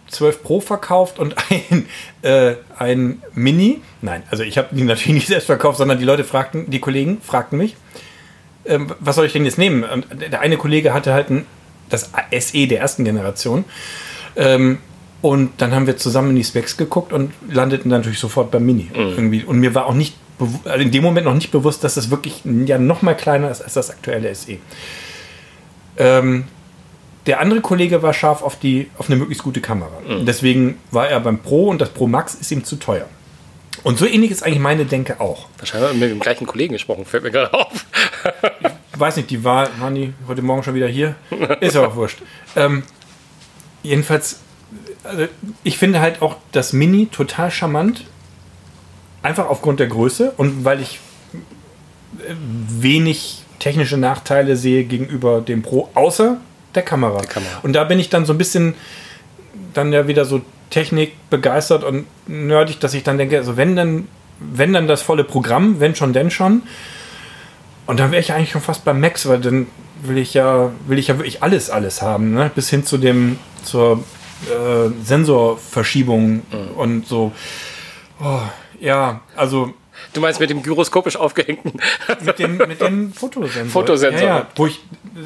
S6: 12 Pro verkauft und ein, äh, ein Mini. Nein, also ich habe die natürlich nicht selbst verkauft, sondern die Leute fragten, die Kollegen fragten mich, ähm, was soll ich denn jetzt nehmen? Und der eine Kollege hatte halt ein, das SE der ersten Generation. Ähm, und dann haben wir zusammen in die Specs geguckt und landeten natürlich sofort beim Mini. Irgendwie. Und mir war auch nicht, also in dem Moment noch nicht bewusst, dass das wirklich ja noch mal kleiner ist als das aktuelle SE. Ähm, der andere Kollege war scharf auf, die, auf eine möglichst gute Kamera. Deswegen war er beim Pro und das Pro Max ist ihm zu teuer. Und so ähnlich ist eigentlich meine Denke auch.
S5: Wahrscheinlich haben wir mit dem gleichen Kollegen gesprochen, fällt mir gerade auf.
S6: Ich weiß nicht, die war, waren die heute Morgen schon wieder hier? Ist aber auch wurscht. Ähm, jedenfalls, also ich finde halt auch das Mini total charmant. Einfach aufgrund der Größe und weil ich äh, wenig technische Nachteile sehe gegenüber dem Pro, außer der Kamera.
S5: Kamera.
S6: Und da bin ich dann so ein bisschen dann ja wieder so Technik begeistert und nerdig, dass ich dann denke, also wenn dann, wenn dann das volle Programm, wenn schon, denn schon. Und dann wäre ich eigentlich schon fast beim Max, weil dann will ich ja, will ich ja wirklich alles, alles haben, ne? Bis hin zu dem, zur äh, Sensorverschiebung und so. Oh, ja, also
S5: Du meinst mit dem gyroskopisch aufgehängten.
S6: mit dem, mit dem Fotosensor.
S5: Fotosensor.
S6: Ja, ja, wo ich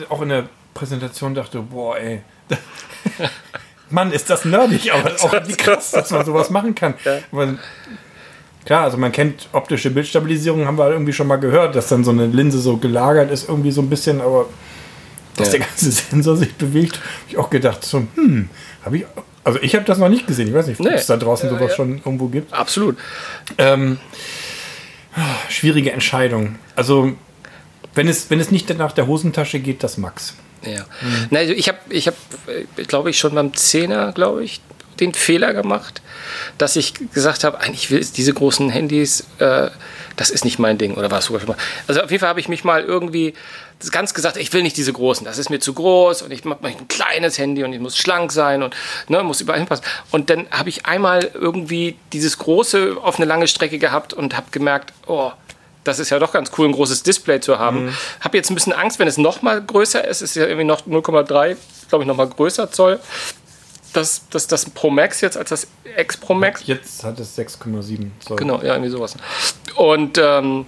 S6: auch in der Präsentation dachte, boah, ey. Mann, ist das nerdig, aber auch wie krass, dass man sowas machen kann. Weil, klar, also man kennt optische Bildstabilisierung, haben wir irgendwie schon mal gehört, dass dann so eine Linse so gelagert ist, irgendwie so ein bisschen, aber dass
S5: Ja.
S6: der ganze Sensor sich bewegt, habe ich auch gedacht, so, hm, habe ich, also ich habe das noch nicht gesehen. Ich weiß nicht, ob
S5: Nee.
S6: es da draußen sowas schon irgendwo gibt.
S5: Absolut.
S6: Ähm, schwierige Entscheidung. Also, wenn es, wenn es nicht nach der Hosentasche geht, das Max.
S5: Ja. Na, also ich habe, ich hab, äh, glaube ich, schon beim Zehner, glaube ich, den Fehler gemacht, dass ich gesagt habe, eigentlich will diese großen Handys, äh, das ist nicht mein Ding. Oder war es sogar schon mal? Also auf jeden Fall habe ich mich mal irgendwie ganz gesagt, ich will nicht diese großen, das ist mir zu groß und ich mache ein kleines Handy und ich muss schlank sein und ne, muss überall hinpassen. Und dann habe ich einmal irgendwie dieses große auf eine lange Strecke gehabt und habe gemerkt, oh, das ist ja doch ganz cool, ein großes Display zu haben. Habe jetzt ein bisschen Angst, wenn es noch mal größer ist. Es ist ja irgendwie noch 0,3, glaube ich, noch mal größer Zoll. Dass, dass das Pro Max jetzt als das X Pro Max.
S6: Jetzt hat es 6,7 Zoll.
S5: Genau, ja, irgendwie sowas. Und ähm,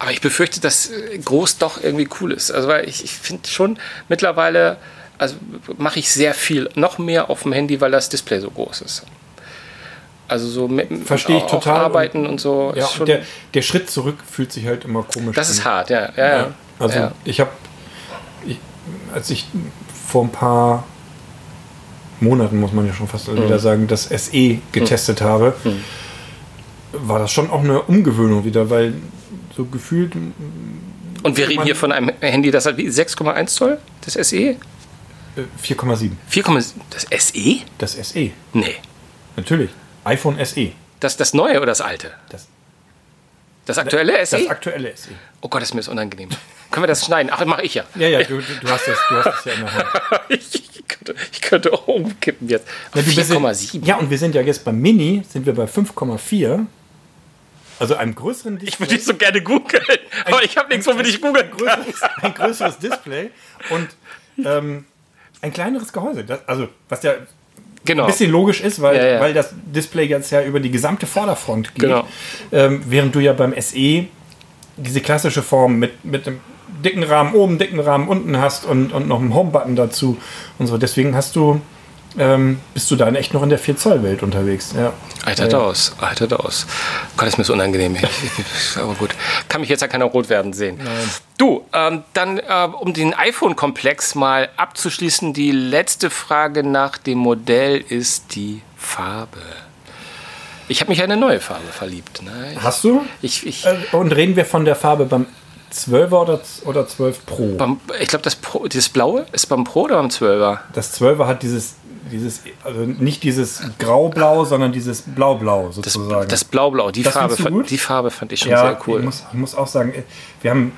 S5: aber ich befürchte, dass äh, groß doch irgendwie cool ist. Also weil ich, ich finde schon mittlerweile, also mache ich sehr viel, noch mehr auf dem Handy, weil das Display so groß ist. Also so mit
S6: Verstehe ich
S5: auch
S6: total.
S5: Arbeiten und so.
S6: Ja, und der, der Schritt zurück fühlt sich halt immer komisch
S5: das
S6: an.
S5: ist hart, ja. ja, ja.
S6: Also
S5: ja.
S6: ich habe, als ich vor ein paar Monaten, muss man ja schon fast
S5: Mhm.
S6: wieder sagen, das SE getestet habe, war das schon auch eine Umgewöhnung wieder, weil so gefühlt
S5: Und wir reden hier von einem Handy, das hat wie 6,1 Zoll, das SE?
S6: äh, 4,7.
S5: 4,7. Das SE?
S6: Das SE,
S5: Nee.
S6: natürlich. iPhone SE.
S5: Das das neue oder das alte?
S6: Das,
S5: Das aktuelle
S6: das
S5: SE?
S6: aktuelle SE.
S5: oh Gott, das ist mir das unangenehm. Können wir das schneiden? Ach, mache ich ja.
S6: Ja, ja, du, du, du hast das, du hast das ja in der Hand.
S5: ich, könnte, ich könnte auch umkippen jetzt.
S6: Ja, du bist-
S5: 4,7.
S6: Ja, und wir sind ja jetzt beim Mini, sind wir bei 5,4. Also einem größeren Display.
S5: Ich würde dich so gerne googeln, aber ich habe nichts, womit ich googeln kann.
S6: ein größeres Display und ähm, ein kleineres Gehäuse. Das, also, was ja
S5: Genau.
S6: ein bisschen logisch ist, weil,
S5: Ja, ja.
S6: weil das Display jetzt ja über die gesamte Vorderfront geht.
S5: Genau.
S6: Ähm, während du ja beim SE diese klassische Form mit, mit einem dicken Rahmen oben, dicken Rahmen unten hast und, und noch einen Home-Button dazu und so. Deswegen hast du, ähm, bist du da echt noch in der 4-Zoll-Welt unterwegs. Ja.
S5: Altert aus, altert aus. Gott, ist mir so unangenehm. Aber gut. Kann mich jetzt ja keiner rot werden sehen. Du, ähm, dann, äh, um den iPhone-Komplex mal abzuschließen, die letzte Frage nach dem Modell ist die Farbe. Ich habe mich in eine neue Farbe verliebt. Ne?
S6: Hast du?
S5: ich, ich,
S6: Äh, Und reden wir von der Farbe beim 12er oder, oder 12 Pro?
S5: beim, ich glaube, das, Pro- dieses Blaue ist beim Pro oder beim 12er?
S6: Das 12er hat dieses, dieses also nicht dieses Grau-Blau, sondern dieses Blau-Blau
S5: Das,
S6: sozusagen.
S5: das Blau-Blau, die,
S6: Das
S5: Farbe, fand- die Farbe fand ich schon
S6: ja,
S5: sehr cool.
S6: ich muss, ich muss auch sagen, äh, wir haben,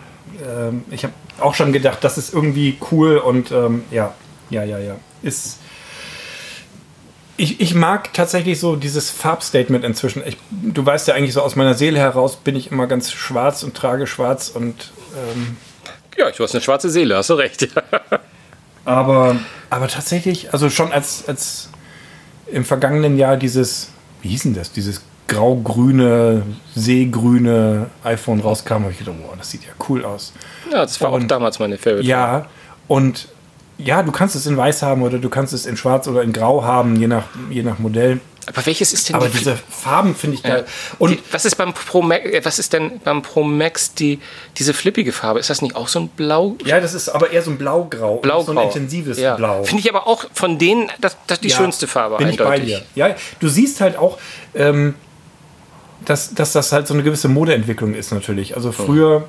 S6: ähm, ich habe auch schon gedacht, das ist irgendwie cool und ähm, ja, ja, ja, ja. Ist, Ich, ich mag tatsächlich so dieses Farbstatement inzwischen. Ich, du weißt ja eigentlich so aus meiner Seele heraus bin ich immer ganz schwarz und trage schwarz und ähm,
S5: Ja, du hast eine schwarze Seele, hast du recht.
S6: aber, aber tatsächlich, also schon als, als im vergangenen Jahr dieses, wie hieß denn das, dieses grau-grüne, seegrüne iPhone rauskam, habe ich gedacht, wow, das sieht ja cool aus.
S5: ja, das war auch
S6: Und-
S5: damals meine Favorite.
S6: Ja, und ja, du kannst es in weiß haben oder du kannst es in schwarz oder in grau haben, je nach, je nach Modell.
S5: Aber welches ist denn
S6: Aber
S5: die-
S6: diese Farben finde ich geil. Und
S5: die, was ist beim Pro Max, äh, was ist denn beim Pro Max die, diese flippige Farbe? Ist das nicht auch so ein Blau?
S6: ja, das ist aber eher so ein Blau-Grau.
S5: Blaugrau.
S6: So ein intensives
S5: ja.
S6: Blau.
S5: Finde ich aber auch von denen das, das die
S6: Ja,
S5: schönste Farbe
S6: bin
S5: eindeutig.
S6: Ich bei dir. Ja, du siehst halt auch, ähm, dass, dass das halt so eine gewisse Modeentwicklung ist natürlich. Also früher,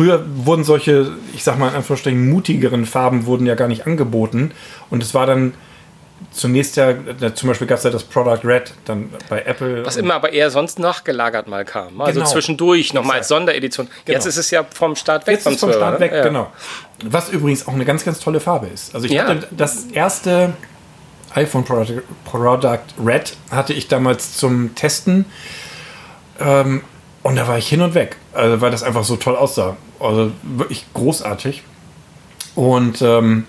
S6: früher wurden solche, ich sag mal in Anführungsstrichen, mutigeren Farben wurden ja gar nicht angeboten. Und es war dann zunächst ja, zum Beispiel gab es ja das Product Red dann bei Apple.
S5: Was immer aber eher sonst nachgelagert mal kam. Also
S6: Genau.
S5: zwischendurch nochmal als. Sonderedition. Jetzt
S6: Genau.
S5: ist es ja vom Start weg
S6: Jetzt ist vom
S5: 12er,
S6: Start
S5: ne?
S6: weg,
S5: Ja.
S6: genau. Was übrigens auch eine ganz, ganz tolle Farbe ist. Also ich
S5: Ja.
S6: hatte das erste iPhone Product, Product Red hatte ich damals zum Testen. Ähm, und da war ich hin und weg, also, weil das einfach so toll aussah. Also wirklich großartig. Und ähm,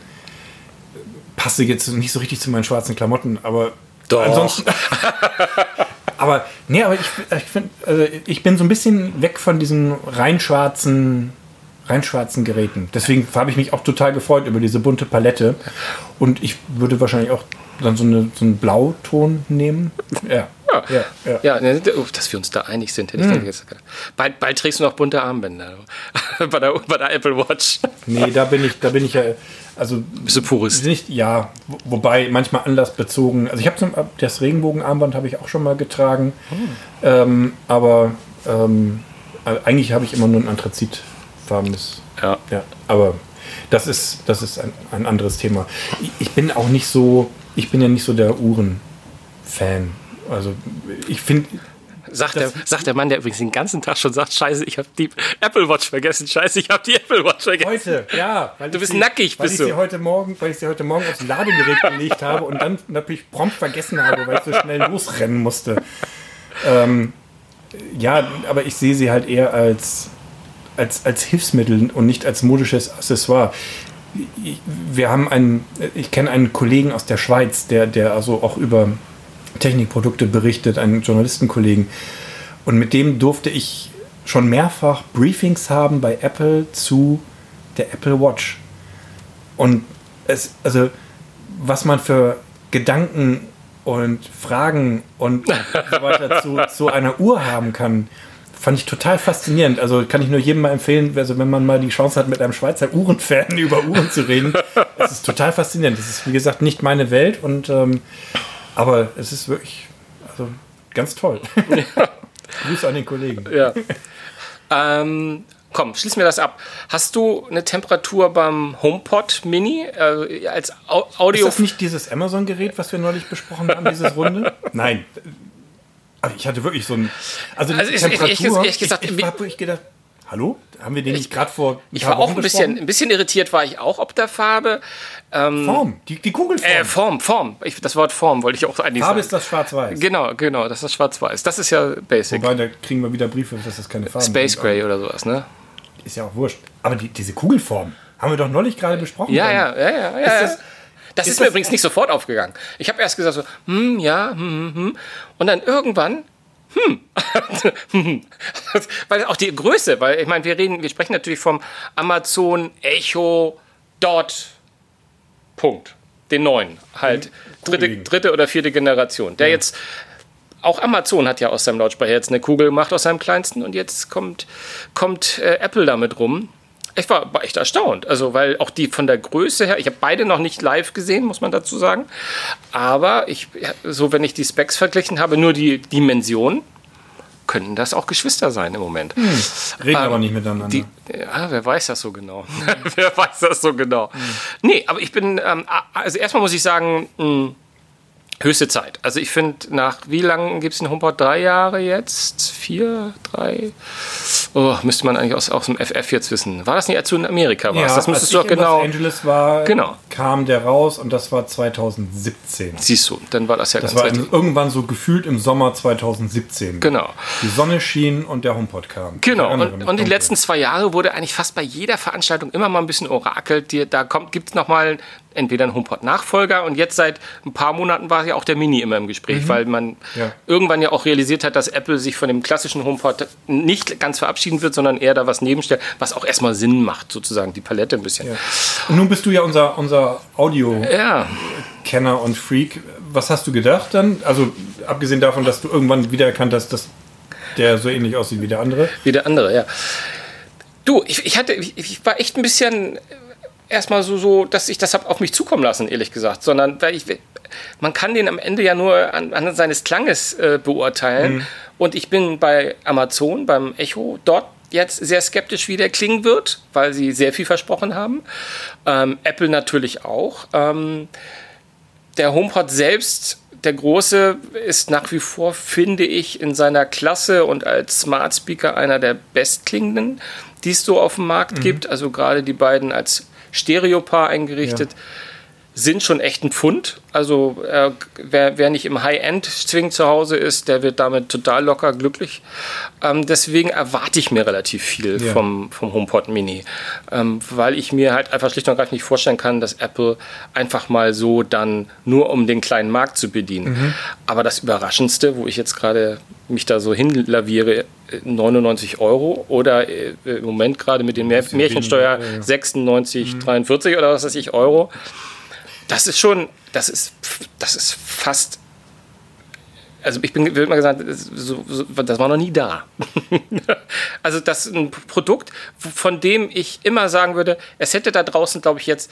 S6: passte jetzt nicht so richtig zu meinen schwarzen Klamotten, aber
S5: Doch.
S6: ansonsten. aber nee, aber ich, ich finde, also ich bin so ein bisschen weg von diesen rein schwarzen, rein schwarzen Geräten. Deswegen habe ich mich auch total gefreut über diese bunte Palette. Und ich würde wahrscheinlich auch dann so, eine, so einen Blauton nehmen. Ja. Ja, ja.
S5: Ja, dass wir uns da einig sind, hätte ich
S6: Hm.
S5: gedacht. Bald, bald trägst du noch bunte Armbänder bei, der, bei der Apple Watch.
S6: Nee, da bin ich, da bin ich ja, also
S5: Bist du Purist?
S6: nicht, ja, wo- wobei manchmal anlassbezogen. Also ich habe das Regenbogenarmband habe ich auch schon mal getragen, ähm, aber ähm, eigentlich habe ich immer nur ein anthrazitfarbenes.
S5: Ja.
S6: Ja, aber das ist, das ist ein, ein anderes Thema. Ich, ich bin auch nicht so, ich bin ja nicht so der Uhren-Fan. Also ich finde,
S5: Sagt der, sagt der Mann, der übrigens den ganzen Tag schon sagt, scheiße, ich habe die Apple Watch vergessen, scheiße, ich habe die Apple Watch vergessen.
S6: Heute, ja. Weil
S5: Du bist
S6: sie-
S5: nackig,
S6: weil
S5: bist
S6: ich
S5: du.
S6: Sie heute Morgen, weil ich sie heute Morgen aufs Ladegerät gelegt habe und dann natürlich prompt vergessen habe, weil ich so schnell losrennen musste. Ähm, ja, aber ich sehe sie halt eher als, als, als Hilfsmittel und nicht als modisches Accessoire. Ich, wir haben einen, ich kenne einen Kollegen aus der Schweiz, der, der also auch über Technikprodukte berichtet, einen Journalistenkollegen. Und mit dem durfte ich schon mehrfach Briefings haben bei Apple zu der Apple Watch. Und es, also, was man für Gedanken und Fragen und so weiter zu, zu einer Uhr haben kann, fand ich total faszinierend. Also kann ich nur jedem mal empfehlen, also wenn man mal die Chance hat, mit einem Schweizer Uhrenfan über Uhren zu reden. Es ist total faszinierend. Das ist, wie gesagt, nicht meine Welt und ähm, aber es ist wirklich also, ganz toll. Grüße an den Kollegen.
S5: Ja. ähm, komm, schließen wir das ab. Hast du eine Temperatur beim HomePod Mini äh, als Au
S6: Ist
S5: Audio?
S6: das nicht dieses Amazon-Gerät, was wir neulich besprochen haben, dieses Runde? Nein. Aber ich hatte wirklich so ein. Also,
S5: Also ich- ich- ich- gesagt,
S6: ich,
S5: wie-
S6: ich habe wirklich gedacht, hallo? Haben wir den nicht gerade vor.
S5: ich war auch ein bisschen, ein bisschen irritiert, war ich auch ob der Farbe.
S6: besprochen? Form, die, die Kugelform.
S5: Äh, Form, Form. Ich, das Wort Form wollte ich auch eigentlich
S6: Farbe
S5: sagen.
S6: ist das schwarz-weiß.
S5: Genau, genau, das ist schwarz-weiß. Das ist ja basic.
S6: Wobei, da kriegen wir wieder Briefe, dass das keine Farbe
S5: Space Gray oder sowas, ne?
S6: Ist ja auch wurscht. Aber die, diese Kugelform haben wir doch neulich gerade besprochen.
S5: Ja, ja, ja, ja. ja.
S6: das-
S5: das, ist,
S6: ist
S5: mir
S6: das-
S5: übrigens nicht sofort aufgegangen. Ich habe erst gesagt so, hm, ja, hm, hm, hm. Und dann irgendwann, hm. weil auch die Größe, weil ich meine, wir reden, wir sprechen natürlich vom Amazon Echo Dot Punkt, den neuen, halt dritte,
S6: Kugeligen.
S5: dritte oder vierte Generation. Der jetzt auch Amazon hat ja aus seinem Lautsprecher jetzt eine Kugel gemacht aus seinem kleinsten und jetzt kommt, kommt äh, Apple damit rum. Ich war, war echt erstaunt. Also, weil auch die von der Größe her, ich habe beide noch nicht live gesehen, muss man dazu sagen. Aber ich, so wenn ich die Specs verglichen habe, nur die Dimension, könnten das auch Geschwister sein im Moment.
S6: Reden aber nicht miteinander.
S5: Die, ja, wer weiß das so genau? wer weiß das so genau? Nee, aber ich bin, ähm, also erstmal muss ich sagen, mh, Höchste Zeit. Also ich finde, nach wie lange gibt es den HomePod? Drei Jahre jetzt? Vier? Drei? Oh, müsste man eigentlich aus, aus dem FF jetzt wissen. War das nicht, als du in Amerika warst? das müsstest du doch genau...
S6: Los Angeles war,
S5: Genau.
S6: kam der raus und das war 2017.
S5: Siehst du, dann war das ja
S6: Das
S5: ganz
S6: war
S5: richtig.
S6: irgendwann so gefühlt im Sommer 2017.
S5: Genau.
S6: Die Sonne schien und der HomePod kam.
S5: Genau, und, und die
S6: dunkel.
S5: letzten zwei Jahre wurde eigentlich fast bei jeder Veranstaltung immer mal ein bisschen orakelt. Da gibt es nochmal entweder einen HomePod-Nachfolger und jetzt seit ein paar Monaten war ja auch der Mini immer im Gespräch, weil man
S6: Mhm. Ja.
S5: irgendwann ja auch realisiert hat, dass Apple sich von dem klassischen HomePod nicht ganz verabschieden wird, sondern eher da was nebenstellt, was auch erstmal Sinn macht, sozusagen die Palette ein bisschen.
S6: Ja. Und nun bist du ja unser, unser Audio-Kenner
S5: Ja,
S6: und Freak. Was hast du gedacht dann? Also abgesehen davon, dass du irgendwann wiedererkannt hast, dass der so ähnlich aussieht wie der andere.
S5: wie der andere, ja. Du, ich, ich hatte, ich, ich war echt ein bisschen erstmal so, so, dass ich das habe auf mich zukommen lassen, ehrlich gesagt, sondern weil ich, man kann den am Ende ja nur an, an seines Klanges äh, beurteilen. Und ich bin bei Amazon, beim Echo, dort jetzt sehr skeptisch, wie der klingen wird, weil sie sehr viel versprochen haben. Ähm, Apple natürlich auch. Ähm, der HomePod selbst, der große, ist nach wie vor, finde ich, in seiner Klasse und als Smart Speaker einer der bestklingenden, die es so auf dem Markt gibt. Also gerade die beiden als Stereopaar eingerichtet. Sind schon echt ein Pfund. Also äh, wer, wer nicht im High-End zwingend zu Hause ist, der wird damit total locker glücklich. Ähm, deswegen erwarte ich mir relativ viel
S6: Ja.
S5: vom, vom HomePod Mini, ähm, weil ich mir halt einfach schlicht und ergreifend nicht vorstellen kann, dass Apple einfach mal so dann nur um den kleinen Markt zu bedienen. Aber das Überraschendste, wo ich jetzt gerade mich da so hinlaviere, äh, 99 Euro oder äh, im Moment gerade mit den Mehr Märchensteuer
S6: ja, ja.
S5: 96, 43 oder was weiß ich Euro. Das ist schon, das ist, das ist fast also ich bin, würde mal gesagt, so, so, das war noch nie da. also das ist ein Produkt, von dem ich immer sagen würde, es hätte da draußen, glaube ich, jetzt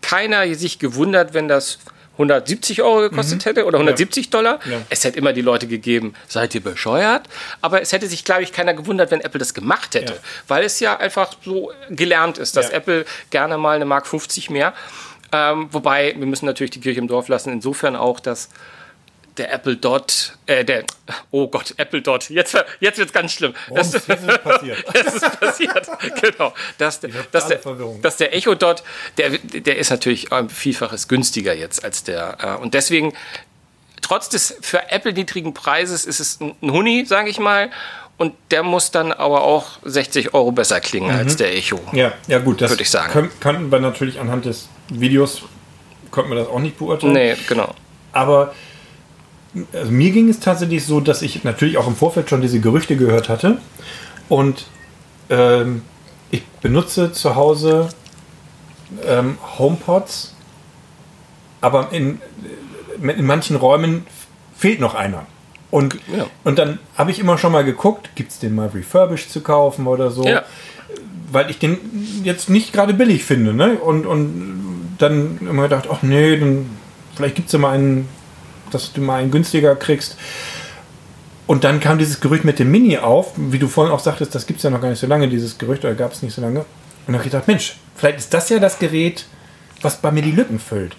S5: keiner sich gewundert, wenn das 170 Euro gekostet hätte oder 170 Dollar.
S6: Ja.
S5: Es hätte immer die Leute gegeben, seid ihr bescheuert? Aber es hätte sich, glaube ich, keiner gewundert, wenn Apple das gemacht hätte.
S6: Ja.
S5: Weil es ja einfach so gelernt ist, dass
S6: Ja.
S5: Apple gerne mal eine Mark 50 mehr. Ähm, wobei, wir müssen natürlich die Kirche im Dorf lassen, insofern auch, dass der Apple Dot, äh, der, oh Gott, Apple Dot, jetzt, jetzt wird es ganz schlimm.
S6: Ist das passiert?
S5: das ist passiert, genau. Dass, dass, der, dass der Echo Dot, der, der ist natürlich ein Vielfaches günstiger jetzt als der. Äh, und deswegen, trotz des für Apple niedrigen Preises, ist es ein, ein Huni, sage ich mal. Und der muss dann aber auch 60 Euro besser klingen als der Echo.
S6: Ja, ja gut, das
S5: Würde ich sagen.
S6: Können, könnten wir natürlich anhand des Videos, konnten wir das auch nicht beurteilen.
S5: Nee, genau.
S6: Aber also mir ging es tatsächlich so, dass ich natürlich auch im Vorfeld schon diese Gerüchte gehört hatte. Und ähm, ich benutze zu Hause ähm, HomePods, aber in, in manchen Räumen fehlt noch einer. Und,
S5: Ja.
S6: und dann habe ich immer schon mal geguckt, gibt es den mal refurbished zu kaufen oder so.
S5: Ja.
S6: Weil ich den jetzt nicht gerade billig finde. Ne? Und, und dann immer gedacht, ach nee, dann vielleicht gibt es ja mal einen, dass du mal einen günstiger kriegst. Und dann kam dieses Gerücht mit dem Mini auf, wie du vorhin auch sagtest, das gibt es ja noch gar nicht so lange, dieses Gerücht, oder gab es nicht so lange. Und dann habe ich gedacht, Mensch, vielleicht ist das ja das Gerät, was bei mir die Lücken füllt.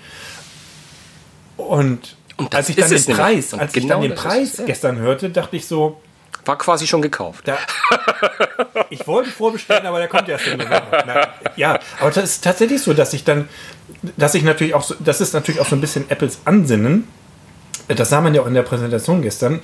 S6: Und,
S5: Und
S6: als ich dann den. Preis, als ich
S5: genau
S6: dann den
S5: das ist
S6: Preis
S5: es, ja.
S6: gestern hörte, dachte ich so,
S5: War quasi schon gekauft.
S6: da, ich wollte vorbestellen, aber der kommt erst im November. Na, ja, aber das ist tatsächlich so, dass ich dann, dass ich natürlich auch so, das ist natürlich auch so ein bisschen Apples Ansinnen. Das sah man ja auch in der Präsentation gestern,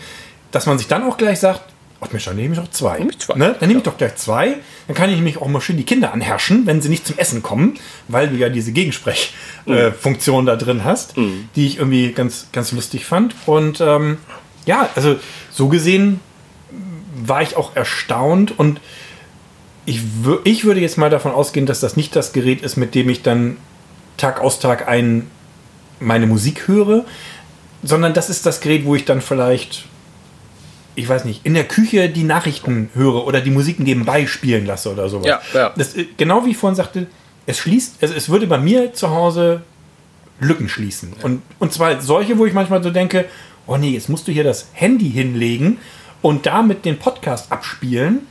S6: dass man sich dann auch gleich sagt, ach Mensch, dann nehme ich doch zwei.
S5: Nehme ich zwei.
S6: Ne? Dann nehme ich doch gleich zwei. Dann kann ich nämlich auch mal schön die Kinder anherrschen, wenn sie nicht zum Essen kommen, weil du ja diese Gegensprechfunktion da drin hast, die ich irgendwie ganz, ganz lustig fand. Und ähm, ja, also so gesehen war ich auch erstaunt und ich, ich würde jetzt mal davon ausgehen, dass das nicht das Gerät ist, mit dem ich dann Tag aus Tag ein meine Musik höre, sondern das ist das Gerät, wo ich dann vielleicht, ich weiß nicht, in der Küche die Nachrichten höre oder die Musik nebenbei spielen lasse oder sowas.
S5: Ja, ja.
S6: Das, äh, genau wie ich vorhin sagte, es schließt, es, es würde bei mir zu Hause Lücken schließen. Und, und zwar solche, wo ich manchmal so denke, oh nee, jetzt musst du hier das Handy hinlegen und damit den Podcast abspielen,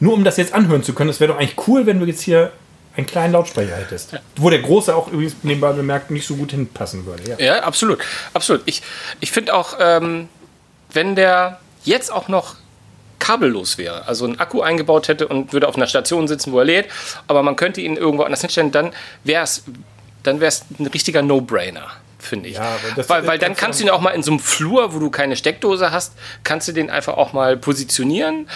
S6: nur um das jetzt anhören zu können. Das wäre doch eigentlich cool, wenn du jetzt hier einen kleinen Lautsprecher hättest. Wo der große auch übrigens nebenbei bemerkt nicht so gut hinpassen würde. Ja.
S5: Ja, absolut. Absolut. Ich, ich finde auch, ähm, wenn der jetzt auch noch kabellos wäre, also einen Akku eingebaut hätte und würde auf einer Station sitzen, wo er lädt, aber man könnte ihn irgendwo anders hinstellen, dann wäre es dann wär's ein richtiger No-Brainer. Finde ich.
S6: Ja, das-
S5: weil, weil dann kannst du ihn auch mal in so einem Flur, wo du keine Steckdose hast, kannst du den einfach auch mal positionieren.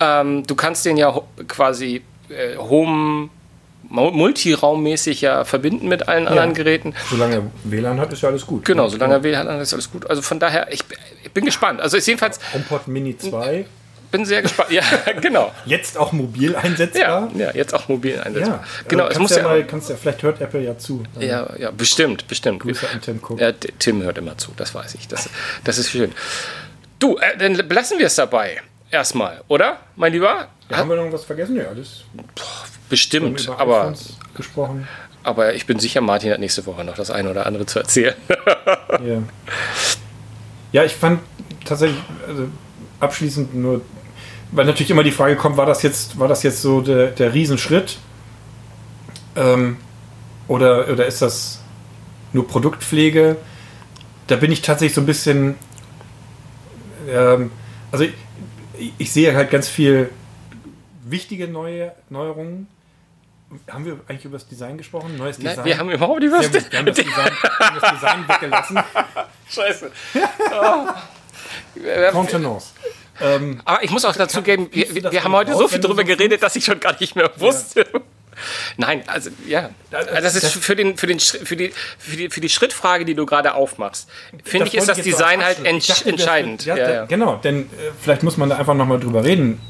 S5: Ähm, du kannst den ja quasi äh, home, multiraummäßig ja verbinden mit allen anderen Geräten.
S6: Solange er WLAN hat, ist ja alles gut.
S5: Genau, solange er WLAN hat, ist alles gut. Also von daher, ich, ich bin gespannt. Also ist jedenfalls,
S6: HomePod Mini 2,
S5: bin sehr gespannt. Ja, genau.
S6: jetzt auch mobil einsetzbar.
S5: Ja, ja jetzt auch mobil einsetzbar.
S6: Ja,
S5: genau,
S6: also
S5: es
S6: kannst
S5: muss
S6: ja,
S5: ja,
S6: mal, kannst ja, vielleicht hört Apple ja zu.
S5: Ja, ja, bestimmt, bestimmt.
S6: Grüße an Tim Cook.
S5: Ja, Tim hört immer zu, das weiß ich. Das, das ist schön. Du, äh, dann belassen wir es dabei. Erstmal, oder, mein Lieber?
S6: Ja, haben wir noch was vergessen? Ja, alles.
S5: Bestimmt, aber,
S6: gesprochen.
S5: aber ich bin sicher, Martin hat nächste Woche noch das eine oder andere zu erzählen.
S6: Ja. ja, ich fand tatsächlich, also abschließend nur, weil natürlich immer die Frage kommt, war das jetzt, war das jetzt so der, der Riesenschritt? Ähm, oder, oder ist das nur Produktpflege? Da bin ich tatsächlich so ein bisschen, ähm, also ich, ich sehe halt ganz viel wichtige neue Neuerungen. Haben wir eigentlich über das Design gesprochen? Neues
S5: Nein,
S6: Design?
S5: wir haben überhaupt nicht was.
S6: Wir haben das Design, haben das Design weggelassen.
S5: Scheiße.
S6: Contenance. Ähm,
S5: Aber ich muss auch dazu geben, wir, wir,
S6: das
S5: haben heute so viel drüber geredet, dass ich schon gar nicht mehr wusste. Nein, also ja. Das ist für, den, für, den, für, die, für, die, für die Schrittfrage, die du gerade aufmachst, finde ich, ist das Design halt
S6: dachte, das
S5: entscheidend.
S6: wird-
S5: Ja,
S6: da-
S5: ja.
S6: Genau, denn äh, vielleicht muss man da einfach nochmal drüber reden.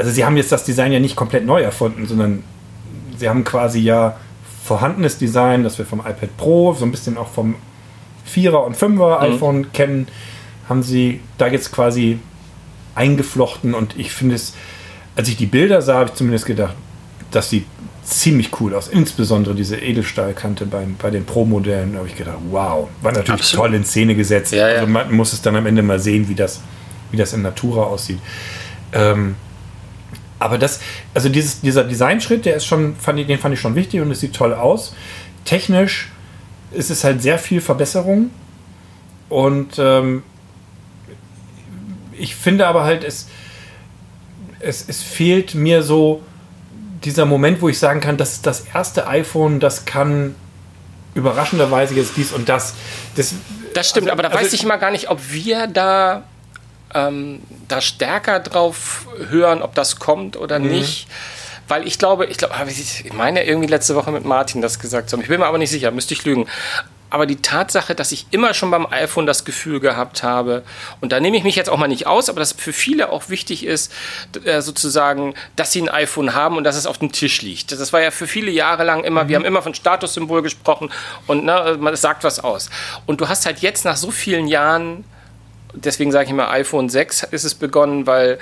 S6: Also sie haben jetzt das Design ja nicht komplett neu erfunden, sondern sie haben quasi ja vorhandenes Design, das wir vom iPad Pro, so ein bisschen auch vom 4er und 5er
S5: Mhm.
S6: iPhone kennen, haben sie da jetzt quasi eingeflochten und ich finde es, als ich die Bilder sah, habe ich zumindest gedacht, das sieht ziemlich cool aus. Insbesondere diese Edelstahlkante beim, bei den Pro-Modellen. Da habe ich gedacht, wow, war natürlich
S5: Absolut.
S6: toll in Szene gesetzt.
S5: Ja, ja.
S6: Also man muss es dann am Ende mal sehen, wie das, wie das in Natura aussieht. Ähm, aber das, also dieses, dieser Designschritt, der ist schon, fand ich, den fand ich schon wichtig und es sieht toll aus. Technisch ist es halt sehr viel Verbesserung und ähm, ich finde aber halt, es, es, es fehlt mir so dieser Moment, wo ich sagen kann, das ist das erste iPhone, das kann überraschenderweise jetzt dies und das. Das,
S5: Das stimmt,
S6: also-
S5: aber da
S6: also-
S5: weiß ich mal gar nicht, ob wir da, ähm, da stärker drauf hören, ob das kommt oder
S6: Mhm.
S5: nicht. Weil ich glaube, ich glaube, ich meine irgendwie letzte Woche mit Martin das gesagt zu haben. Ich bin mir aber nicht sicher, müsste ich lügen. Aber die Tatsache, dass ich immer schon beim iPhone das Gefühl gehabt habe, und da nehme ich mich jetzt auch mal nicht aus, aber dass für viele auch wichtig ist, äh, sozusagen, dass sie ein iPhone haben und dass es auf dem Tisch liegt. Das war ja für viele Jahre lang immer, wir haben immer von Statussymbol gesprochen und ne, man es sagt was aus. Und du hast halt jetzt nach so vielen Jahren deswegen sage ich immer iPhone 6 ist es begonnen, weil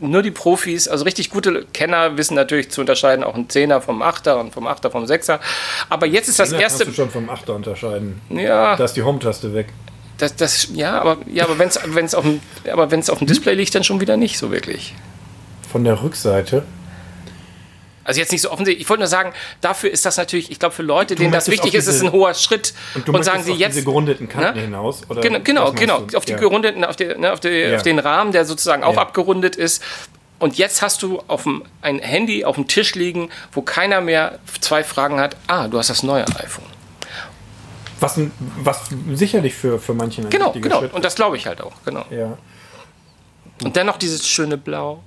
S5: nur die Profis, also richtig gute Kenner wissen natürlich zu unterscheiden, auch ein 10er vom 8er und vom 8er vom 6er. Aber jetzt ist das
S6: Da kannst
S5: erste.
S6: du schon vom Achter unterscheiden.
S5: Ja,
S6: Da ist die Home-Taste weg.
S5: das, das, ja, aber, ja, aber wenn es wenn's auf, dem- aber auf dem Display liegt, dann schon wieder nicht so wirklich.
S6: Von der Rückseite.
S5: Also jetzt nicht so offensichtlich. Ich wollte nur sagen, dafür ist das natürlich, ich glaube, für Leute, denen das wichtig
S6: auf
S5: ist, ist
S6: diese-
S5: ein hoher Schritt.
S6: Und du
S5: Und, sagen sie
S6: auf
S5: jetzt.
S6: diese gerundeten Kanten
S5: Ne?
S6: hinaus? Oder
S5: Genau, genau, genau. Auf die
S6: Ja.
S5: gerundeten, auf, die, ne, auf, die,
S6: Ja.
S5: auf den Rahmen, der sozusagen auch
S6: Ja.
S5: abgerundet ist. Und jetzt hast du auf dem, ein Handy auf dem Tisch liegen, wo keiner mehr zwei Fragen hat. Ah, du hast das neue iPhone.
S6: Was, was sicherlich für, für manchen ein
S5: Genau, genau.
S6: Schritt
S5: Und das glaube ich halt auch. Genau.
S6: Ja.
S5: Und dann noch dieses schöne Blau.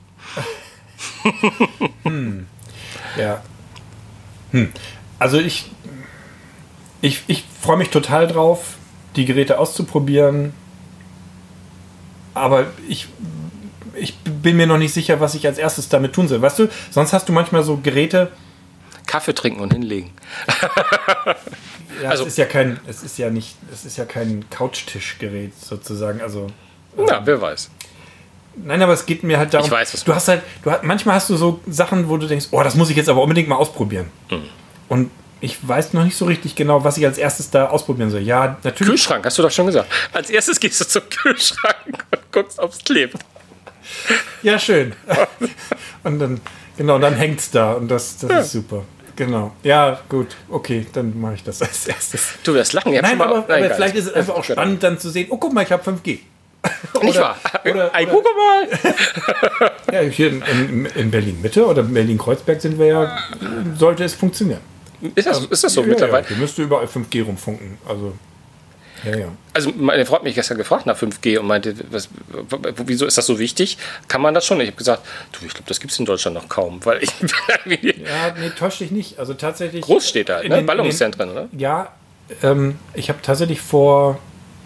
S6: Ja. Hm. Also ich, ich, ich freue mich total drauf, die Geräte auszuprobieren. Aber ich, ich bin mir noch nicht sicher, was ich als erstes damit tun soll. Weißt du, sonst hast du manchmal so Geräte.
S5: Kaffee trinken und hinlegen.
S6: Ja,
S5: Also-
S6: es ist ja kein, es ist ja nicht, es ist ja kein Couchtischgerät sozusagen. Also
S5: Na, wer weiß.
S6: Nein, aber es geht mir halt darum.
S5: Ich weiß, was du
S6: hast halt, du hast, manchmal hast du so Sachen, wo du denkst, oh, das muss ich jetzt aber unbedingt mal ausprobieren.
S5: Mhm.
S6: Und ich weiß noch nicht so richtig genau, was ich als erstes da ausprobieren soll. Ja, natürlich.
S5: Kühlschrank, hast du doch schon gesagt. Als erstes gehst du zum Kühlschrank und guckst, ob es klebt.
S6: Ja, schön. und dann, genau, dann hängt's da und das, das ist super. Genau. Ja, gut. Okay, dann mache ich das als erstes.
S5: Du wirst lachen. Ich
S6: Nein, aber, aber vielleicht ist es einfach auch
S5: Genau.
S6: spannend, dann zu sehen, oh, guck mal, ich habe 5G.
S5: Nicht wahr?
S6: oder-
S5: Ey,
S6: oder-
S5: guck mal.
S6: Ja, hier in, in, in Berlin-Mitte oder Berlin-Kreuzberg sind wir ja, sollte es funktionieren.
S5: Ist das, ist das so
S6: ja,
S5: mittlerweile?
S6: Ja, hier müsste überall 5G rumfunken. Also, ja, ja.
S5: Also meine Frau hat mich gestern gefragt nach 5G und meinte, was, wieso ist das so wichtig? Kann man das schon? Ich habe gesagt, du, ich glaube, das gibt es in Deutschland noch kaum, weil ich
S6: Ja, nee, täusch dich nicht. Also tatsächlich.
S5: Großstädter,
S6: in
S5: ne?
S6: den- in den-
S5: Ballungszentren, oder?
S6: Ja, ähm, ich habe tatsächlich vor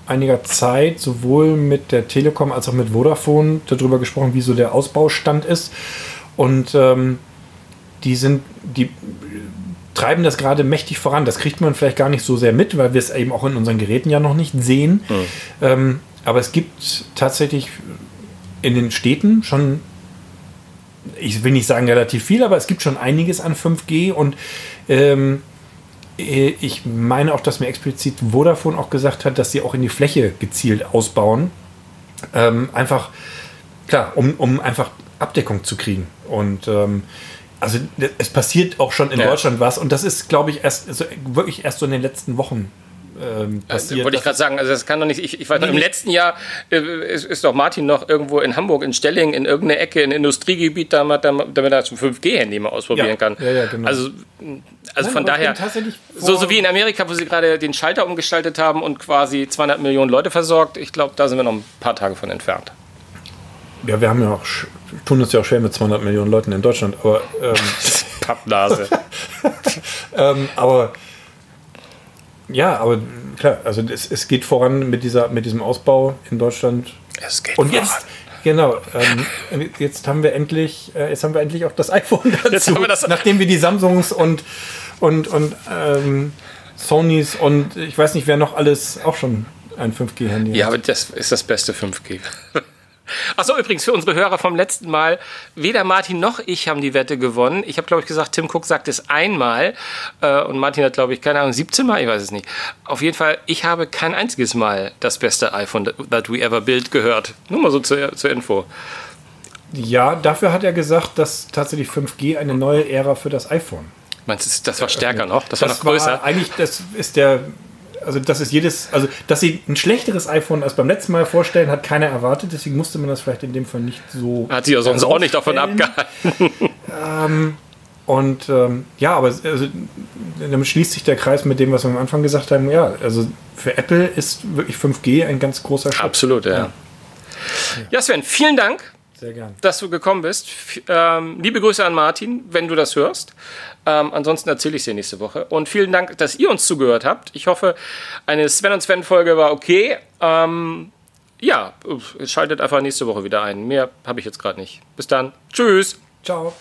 S6: einiger Zeit sowohl mit der Telekom als auch mit Vodafone darüber gesprochen, wie so der Ausbaustand ist. Und ähm, die sind, die treiben das gerade mächtig voran. Das kriegt man vielleicht gar nicht so sehr mit, weil wir es eben auch in unseren Geräten ja noch nicht sehen. Ähm, aber es gibt tatsächlich in den Städten schon, ich will nicht sagen relativ viel, aber es gibt schon einiges an 5G und ähm, äh, ich meine auch, dass mir explizit Vodafone auch gesagt hat, dass sie auch in die Fläche gezielt ausbauen. Ähm, einfach, klar, um, um einfach Abdeckung zu kriegen. Und ähm, also es passiert auch schon in
S5: Ja.
S6: Deutschland was und das ist, glaube ich, erst so, wirklich erst so in den letzten Wochen ähm, passiert.
S5: Wollte ich gerade sagen, also das kann doch nicht, ich, ich weiß noch,
S6: Nee,
S5: im
S6: nee.
S5: letzten Jahr äh, ist, ist doch Martin noch irgendwo in Hamburg, in Stelling, in irgendeiner Ecke, in Industriegebiet, damit, damit er das 5G-Handy mal ausprobieren
S6: Ja,
S5: kann.
S6: ja, ja, genau.
S5: Also, also
S6: Nein,
S5: von daher, so, so wie in Amerika, wo sie gerade den Schalter umgestaltet haben und quasi 200 Millionen Leute versorgt, ich glaube, da sind wir noch ein paar Tage von entfernt.
S6: Ja, wir haben ja auch, tun uns ja auch schwer mit 200 Millionen Leuten in Deutschland, aber ähm,
S5: Pappnase.
S6: Ähm, aber ja, aber klar, also es, es geht voran mit, dieser, mit diesem Ausbau in Deutschland.
S5: es geht
S6: Und jetzt,
S5: voran.
S6: genau, ähm, jetzt haben wir endlich, äh, jetzt haben wir endlich auch das iPhone dazu,
S5: Jetzt wir das-
S6: nachdem wir die Samsungs und und und ähm, Sonys und ich weiß nicht, wer noch alles auch schon ein 5G-Handy
S5: Ja,
S6: hat.
S5: aber das ist das beste 5G. Achso, übrigens, für unsere Hörer vom letzten Mal, weder Martin noch ich haben die Wette gewonnen. Ich habe, glaube ich, gesagt, Tim Cook sagt es einmal äh, und Martin hat, glaube ich, keine Ahnung, 17 Mal, ich weiß es nicht. Auf jeden Fall, ich habe kein einziges Mal das beste iPhone that- we ever built gehört. Nur mal so zur, zur Info.
S6: Ja, dafür hat er gesagt, dass tatsächlich 5G eine neue Ära für das iPhone.
S5: Meinst du, das war stärker noch? Das war
S6: Das
S5: noch größer?
S6: war eigentlich, das ist der, also das ist jedes, also dass sie ein schlechteres iPhone als beim letzten Mal vorstellen, hat keiner erwartet, deswegen musste man das vielleicht in dem Fall nicht so.
S5: Hat sich ja sonst auch nicht davon abgehalten.
S6: Und ähm, ja, aber also, damit schließt sich der Kreis mit dem, was wir am Anfang gesagt haben. Ja, also für Apple ist wirklich 5G ein ganz großer Schritt.
S5: Absolut, ja. Ja, Sven, vielen Dank.
S6: Sehr gern.
S5: dass du gekommen bist. Ähm, liebe Grüße an Martin, wenn du das hörst. Ähm, ansonsten erzähle ich es dir nächste Woche. Und vielen Dank, dass ihr uns zugehört habt. Ich hoffe, eine Sven und Sven-Folge war okay. Ähm, ja, schaltet einfach nächste Woche wieder ein. Mehr habe ich jetzt gerade nicht. Bis dann. Tschüss.
S6: Ciao.